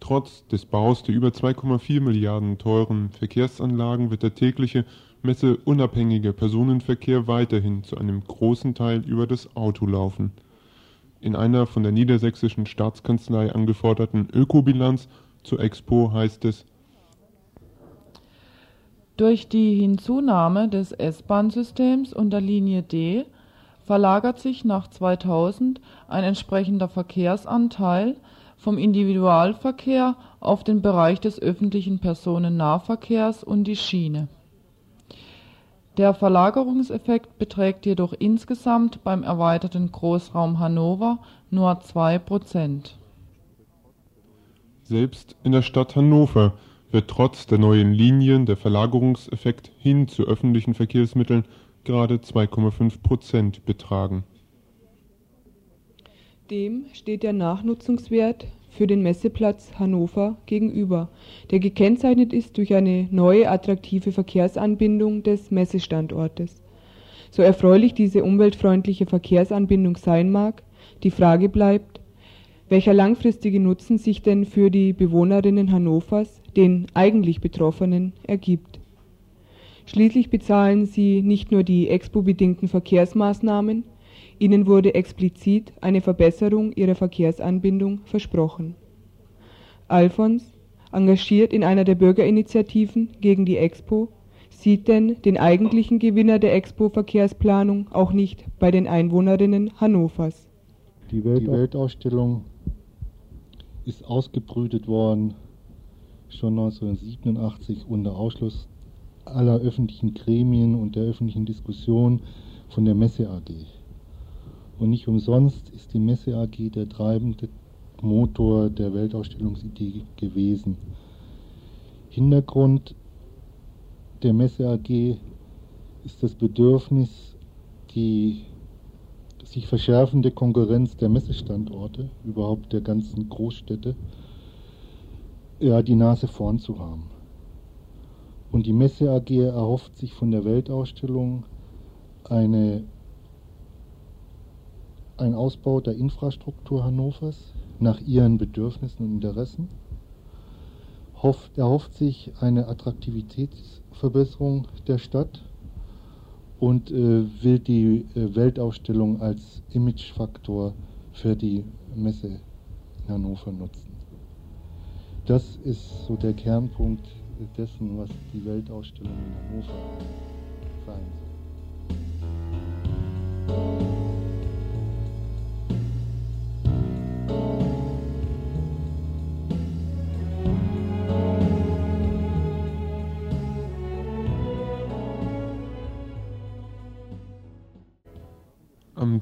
Trotz des Baus der über 2,4 Milliarden teuren Verkehrsanlagen wird der tägliche messeunabhängige Personenverkehr weiterhin zu einem großen Teil über das Auto laufen. In einer von der Niedersächsischen Staatskanzlei angeforderten Ökobilanz zur Expo heißt es durch die Hinzunahme des S-Bahn-Systems unter Linie D verlagert sich nach 2000 ein entsprechender Verkehrsanteil vom Individualverkehr auf den Bereich des öffentlichen Personennahverkehrs und die Schiene. Der Verlagerungseffekt beträgt jedoch insgesamt beim erweiterten Großraum Hannover nur 2 Prozent. Selbst in der Stadt Hannover wird trotz der neuen Linien der Verlagerungseffekt hin zu öffentlichen Verkehrsmitteln gerade 2,5 Prozent betragen. Dem steht der Nachnutzungswert für den Messeplatz Hannover gegenüber, der gekennzeichnet ist durch eine neue attraktive Verkehrsanbindung des Messestandortes. So erfreulich diese umweltfreundliche Verkehrsanbindung sein mag, die Frage bleibt, welcher langfristige Nutzen sich denn für die Bewohnerinnen Hannovers den eigentlich Betroffenen ergibt. Schließlich bezahlen sie nicht nur die expo-bedingten Verkehrsmaßnahmen, ihnen wurde explizit eine Verbesserung ihrer Verkehrsanbindung versprochen. Alfons, engagiert in einer der Bürgerinitiativen gegen die Expo, sieht denn den eigentlichen Gewinner der Expo-Verkehrsplanung auch nicht bei den Einwohnerinnen Hannovers. Die, Welt die Weltausstellung ist ausgebrütet worden schon 1987 unter Ausschluss aller öffentlichen Gremien und der öffentlichen Diskussion von der Messe AG. Und nicht umsonst ist die Messe AG der treibende Motor der Weltausstellungsidee gewesen. Hintergrund der Messe AG ist das Bedürfnis, die sich verschärfende Konkurrenz der Messestandorte, überhaupt der ganzen Großstädte, ja, die Nase vorn zu haben. Und die Messe AG erhofft sich von der Weltausstellung eine, ein Ausbau der Infrastruktur Hannovers nach ihren Bedürfnissen und Interessen, hofft, erhofft sich eine Attraktivitätsverbesserung der Stadt und äh, will die äh, Weltausstellung als Imagefaktor für die Messe in Hannover nutzen. Das ist so der Kernpunkt dessen, was die Weltausstellung in Hannover sein soll.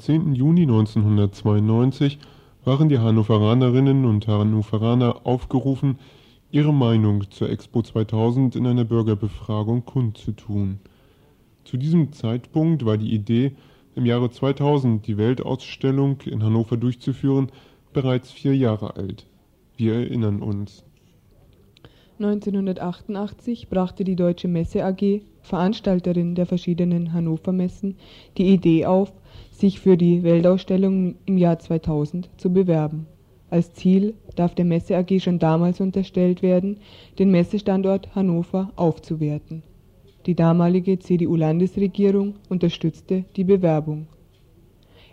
10. Juni 1992 waren die Hannoveranerinnen und Hannoveraner aufgerufen, ihre Meinung zur Expo 2000 in einer Bürgerbefragung kundzutun. Zu diesem Zeitpunkt war die Idee, im Jahre 2000 die Weltausstellung in Hannover durchzuführen, bereits vier Jahre alt. Wir erinnern uns. 1988 brachte die Deutsche Messe AG, Veranstalterin der verschiedenen Hannover Messen, die Idee auf, sich für die Weltausstellung im Jahr 2000 zu bewerben. Als Ziel darf der Messe AG schon damals unterstellt werden, den Messestandort Hannover aufzuwerten. Die damalige CDU-Landesregierung unterstützte die Bewerbung.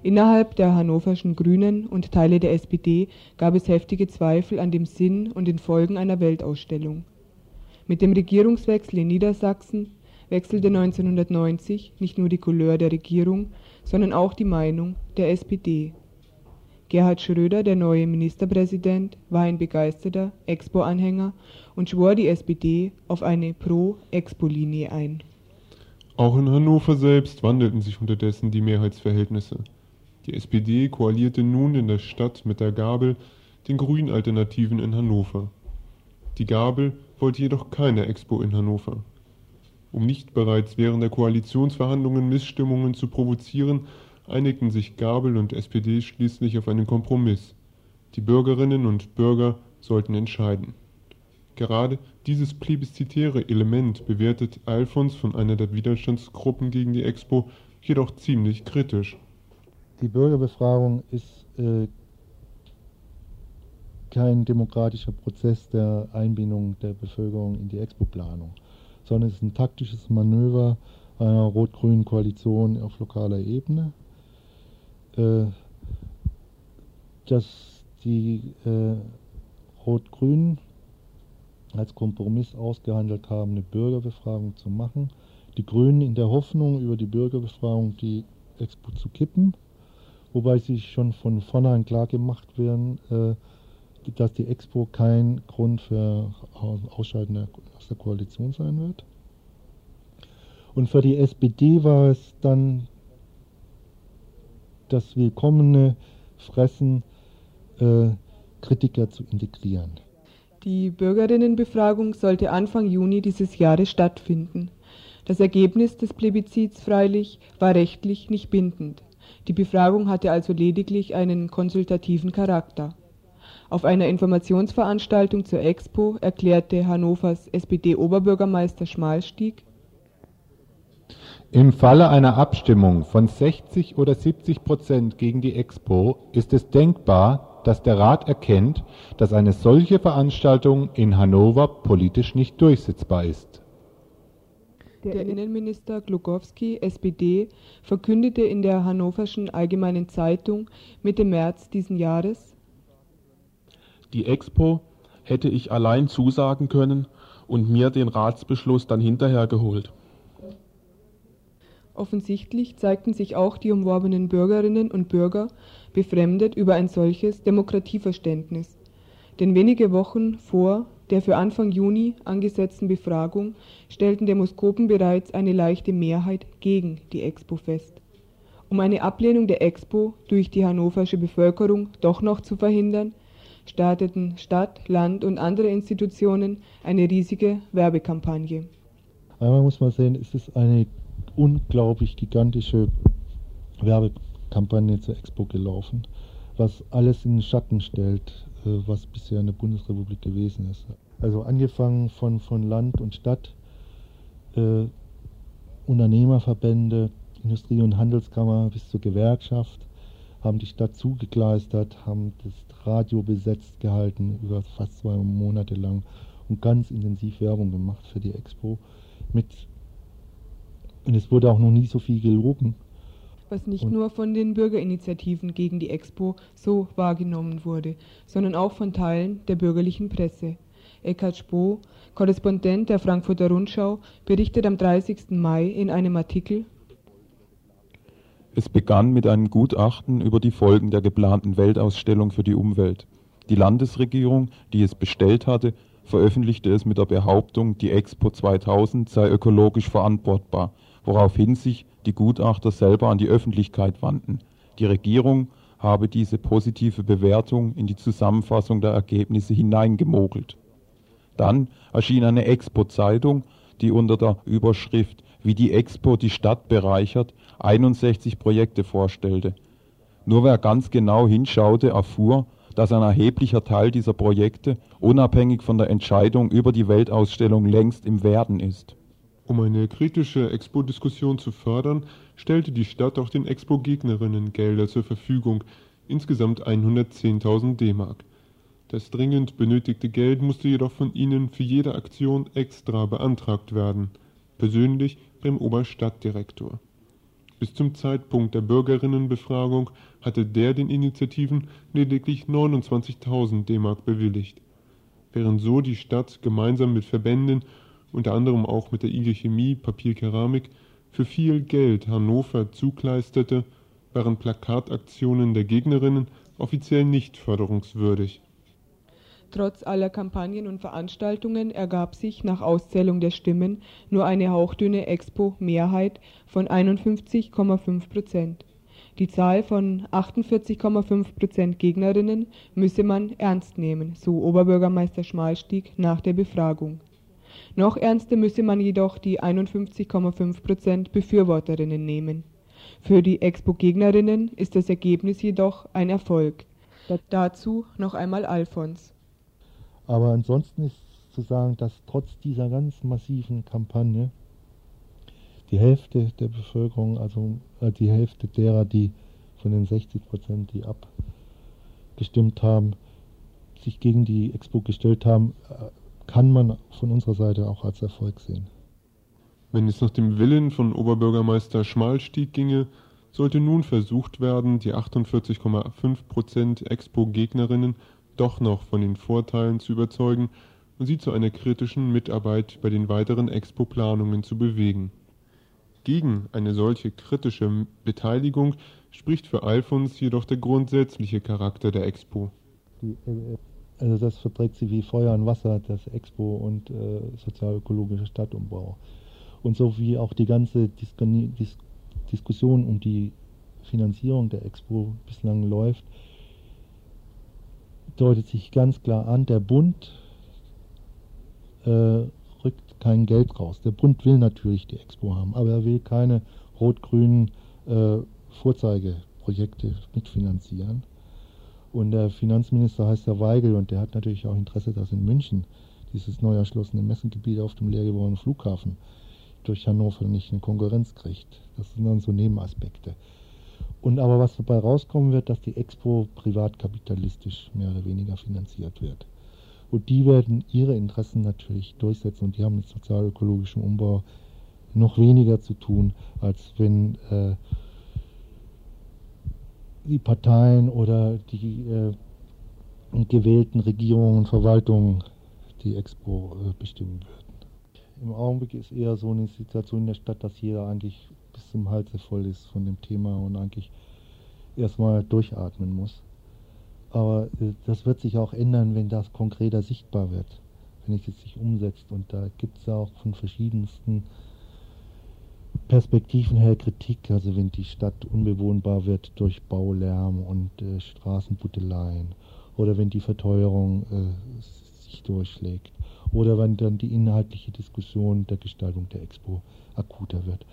Innerhalb der hannoverschen Grünen und Teile der SPD gab es heftige Zweifel an dem Sinn und den Folgen einer Weltausstellung. Mit dem Regierungswechsel in Niedersachsen wechselte 1990 nicht nur die Couleur der Regierung, sondern auch die Meinung der SPD. Gerhard Schröder, der neue Ministerpräsident, war ein begeisterter Expo-Anhänger und schwor die SPD auf eine Pro-Expo-Linie ein. Auch in Hannover selbst wandelten sich unterdessen die Mehrheitsverhältnisse. Die SPD koalierte nun in der Stadt mit der Gabel, den Grünen-Alternativen in Hannover. Die Gabel wollte jedoch keine Expo in Hannover. Um nicht bereits während der Koalitionsverhandlungen Missstimmungen zu provozieren, einigten sich Gabel und SPD schließlich auf einen Kompromiss. Die Bürgerinnen und Bürger sollten entscheiden. Gerade dieses plebiszitäre Element bewertet Alfons von einer der Widerstandsgruppen gegen die Expo jedoch ziemlich kritisch. Die Bürgerbefragung ist äh, kein demokratischer Prozess der Einbindung der Bevölkerung in die Expo-Planung sondern es ist ein taktisches Manöver einer rot-grünen Koalition auf lokaler Ebene. Äh, dass die äh, Rot-Grünen als Kompromiss ausgehandelt haben, eine Bürgerbefragung zu machen. Die Grünen in der Hoffnung, über die Bürgerbefragung die Expo zu kippen, wobei sie schon von vornherein klar gemacht werden, äh, dass die Expo kein Grund für Ausscheiden aus der Koalition sein wird. Und für die SPD war es dann das willkommene Fressen, äh, Kritiker zu integrieren. Die Bürgerinnenbefragung sollte Anfang Juni dieses Jahres stattfinden. Das Ergebnis des Plebiszits freilich war rechtlich nicht bindend. Die Befragung hatte also lediglich einen konsultativen Charakter. Auf einer Informationsveranstaltung zur Expo erklärte Hannovers SPD-Oberbürgermeister Schmalstieg, im Falle einer Abstimmung von 60 oder 70 Prozent gegen die Expo ist es denkbar, dass der Rat erkennt, dass eine solche Veranstaltung in Hannover politisch nicht durchsetzbar ist. Der Innenminister Glogowski, SPD, verkündete in der Hannoverschen Allgemeinen Zeitung Mitte März diesen Jahres, Die Expo hätte ich allein zusagen können und mir den Ratsbeschluss dann hinterher geholt. Offensichtlich zeigten sich auch die umworbenen Bürgerinnen und Bürger befremdet über ein solches Demokratieverständnis. Denn wenige Wochen vor der für Anfang Juni angesetzten Befragung stellten Demoskopen bereits eine leichte Mehrheit gegen die Expo fest. Um eine Ablehnung der Expo durch die hannoversche Bevölkerung doch noch zu verhindern, starteten Stadt, Land und andere Institutionen eine riesige Werbekampagne. Einmal muss man sehen, es ist eine unglaublich gigantische Werbekampagne zur Expo gelaufen, was alles in den Schatten stellt, äh, was bisher in der Bundesrepublik gewesen ist. Also angefangen von, von Land und Stadt, äh, Unternehmerverbände, Industrie- und Handelskammer bis zur Gewerkschaft haben die Stadt zugekleistert, haben das Radio besetzt gehalten über fast zwei Monate lang, und ganz intensiv Werbung gemacht für die Expo. Mit und es wurde auch noch nie so viel gelogen. Was nicht und nur von den Bürgerinitiativen gegen die Expo so wahrgenommen wurde, sondern auch von Teilen der bürgerlichen Presse. Eckhard Spoh, Korrespondent der Frankfurter Rundschau, berichtet am 30. Mai in einem Artikel Es begann mit einem Gutachten über die Folgen der geplanten Weltausstellung für die Umwelt. Die Landesregierung, die es bestellt hatte, veröffentlichte es mit der Behauptung, die Expo 2000 sei ökologisch verantwortbar, woraufhin sich die Gutachter selber an die Öffentlichkeit wandten. Die Regierung habe diese positive Bewertung in die Zusammenfassung der Ergebnisse hineingemogelt. Dann erschien eine Expo-Zeitung, die unter der Überschrift Wie die Expo die Stadt bereichert 61 Projekte vorstellte. Nur wer ganz genau hinschaute, erfuhr, dass ein erheblicher Teil dieser Projekte unabhängig von der Entscheidung über die Weltausstellung längst im Werden ist. Um eine kritische Expo-Diskussion zu fördern, stellte die Stadt auch den Expo-Gegnerinnen Gelder zur Verfügung, insgesamt 110.000 D-Mark. Das dringend benötigte Geld musste jedoch von ihnen für jede Aktion extra beantragt werden, persönlich beim Oberstadtdirektor. Bis zum Zeitpunkt der Bürgerinnenbefragung hatte der den Initiativen lediglich 29.000 D-Mark bewilligt. Während so die Stadt gemeinsam mit Verbänden, unter anderem auch mit der IG Chemie Papierkeramik, für viel Geld Hannover zukleisterte, waren Plakataktionen der Gegnerinnen offiziell nicht förderungswürdig. Trotz aller Kampagnen und Veranstaltungen ergab sich nach Auszählung der Stimmen nur eine hauchdünne Expo-Mehrheit von 51,5 Prozent. Die Zahl von 48,5 Prozent Gegnerinnen müsse man ernst nehmen, so Oberbürgermeister Schmalstieg nach der Befragung. Noch ernster müsse man jedoch die 51,5 Prozent Befürworterinnen nehmen. Für die Expo-Gegnerinnen ist das Ergebnis jedoch ein Erfolg. Dazu noch einmal Alfons. Aber ansonsten ist zu sagen, dass trotz dieser ganz massiven Kampagne die Hälfte der Bevölkerung, also äh, die Hälfte derer, die von den 60 Prozent, die abgestimmt haben, sich gegen die Expo gestellt haben, äh, kann man von unserer Seite auch als Erfolg sehen. Wenn es nach dem Willen von Oberbürgermeister Schmalstieg ginge, sollte nun versucht werden, die 48,5 Prozent Expo-Gegnerinnen doch noch von den Vorteilen zu überzeugen und sie zu einer kritischen Mitarbeit bei den weiteren Expo-Planungen zu bewegen. Gegen eine solche kritische Beteiligung spricht für Alfons jedoch der grundsätzliche Charakter der Expo. Die, äh, also das verträgt sie wie Feuer und Wasser, das Expo und äh, sozialökologische Stadtumbau. Und so wie auch die ganze Dis Dis Diskussion um die Finanzierung der Expo bislang läuft, deutet sich ganz klar an, der Bund äh, rückt kein Geld raus. Der Bund will natürlich die Expo haben, aber er will keine rot-grünen äh, Vorzeigeprojekte mitfinanzieren. Und der Finanzminister heißt Herr Weigel und der hat natürlich auch Interesse, dass in München dieses neu erschlossene Messengebiet auf dem leer gewordenen Flughafen durch Hannover nicht eine Konkurrenz kriegt. Das sind dann so Nebenaspekte. Und aber was dabei rauskommen wird, dass die Expo privatkapitalistisch mehr oder weniger finanziert wird. Und die werden ihre Interessen natürlich durchsetzen und die haben mit sozialökologischem Umbau noch weniger zu tun, als wenn äh, die Parteien oder die äh, gewählten Regierungen und Verwaltungen die Expo äh, bestimmen würden. Im Augenblick ist eher so eine Situation in der Stadt, dass jeder eigentlich bis zum Halse voll ist von dem Thema und eigentlich erstmal durchatmen muss. Aber äh, das wird sich auch ändern, wenn das konkreter sichtbar wird, wenn es sich umsetzt. Und da gibt es ja auch von verschiedensten Perspektiven her Kritik, also wenn die Stadt unbewohnbar wird durch Baulärm und äh, Straßenbuddeleien oder wenn die Verteuerung äh, sich durchschlägt oder wenn dann die inhaltliche Diskussion der Gestaltung der Expo akuter wird.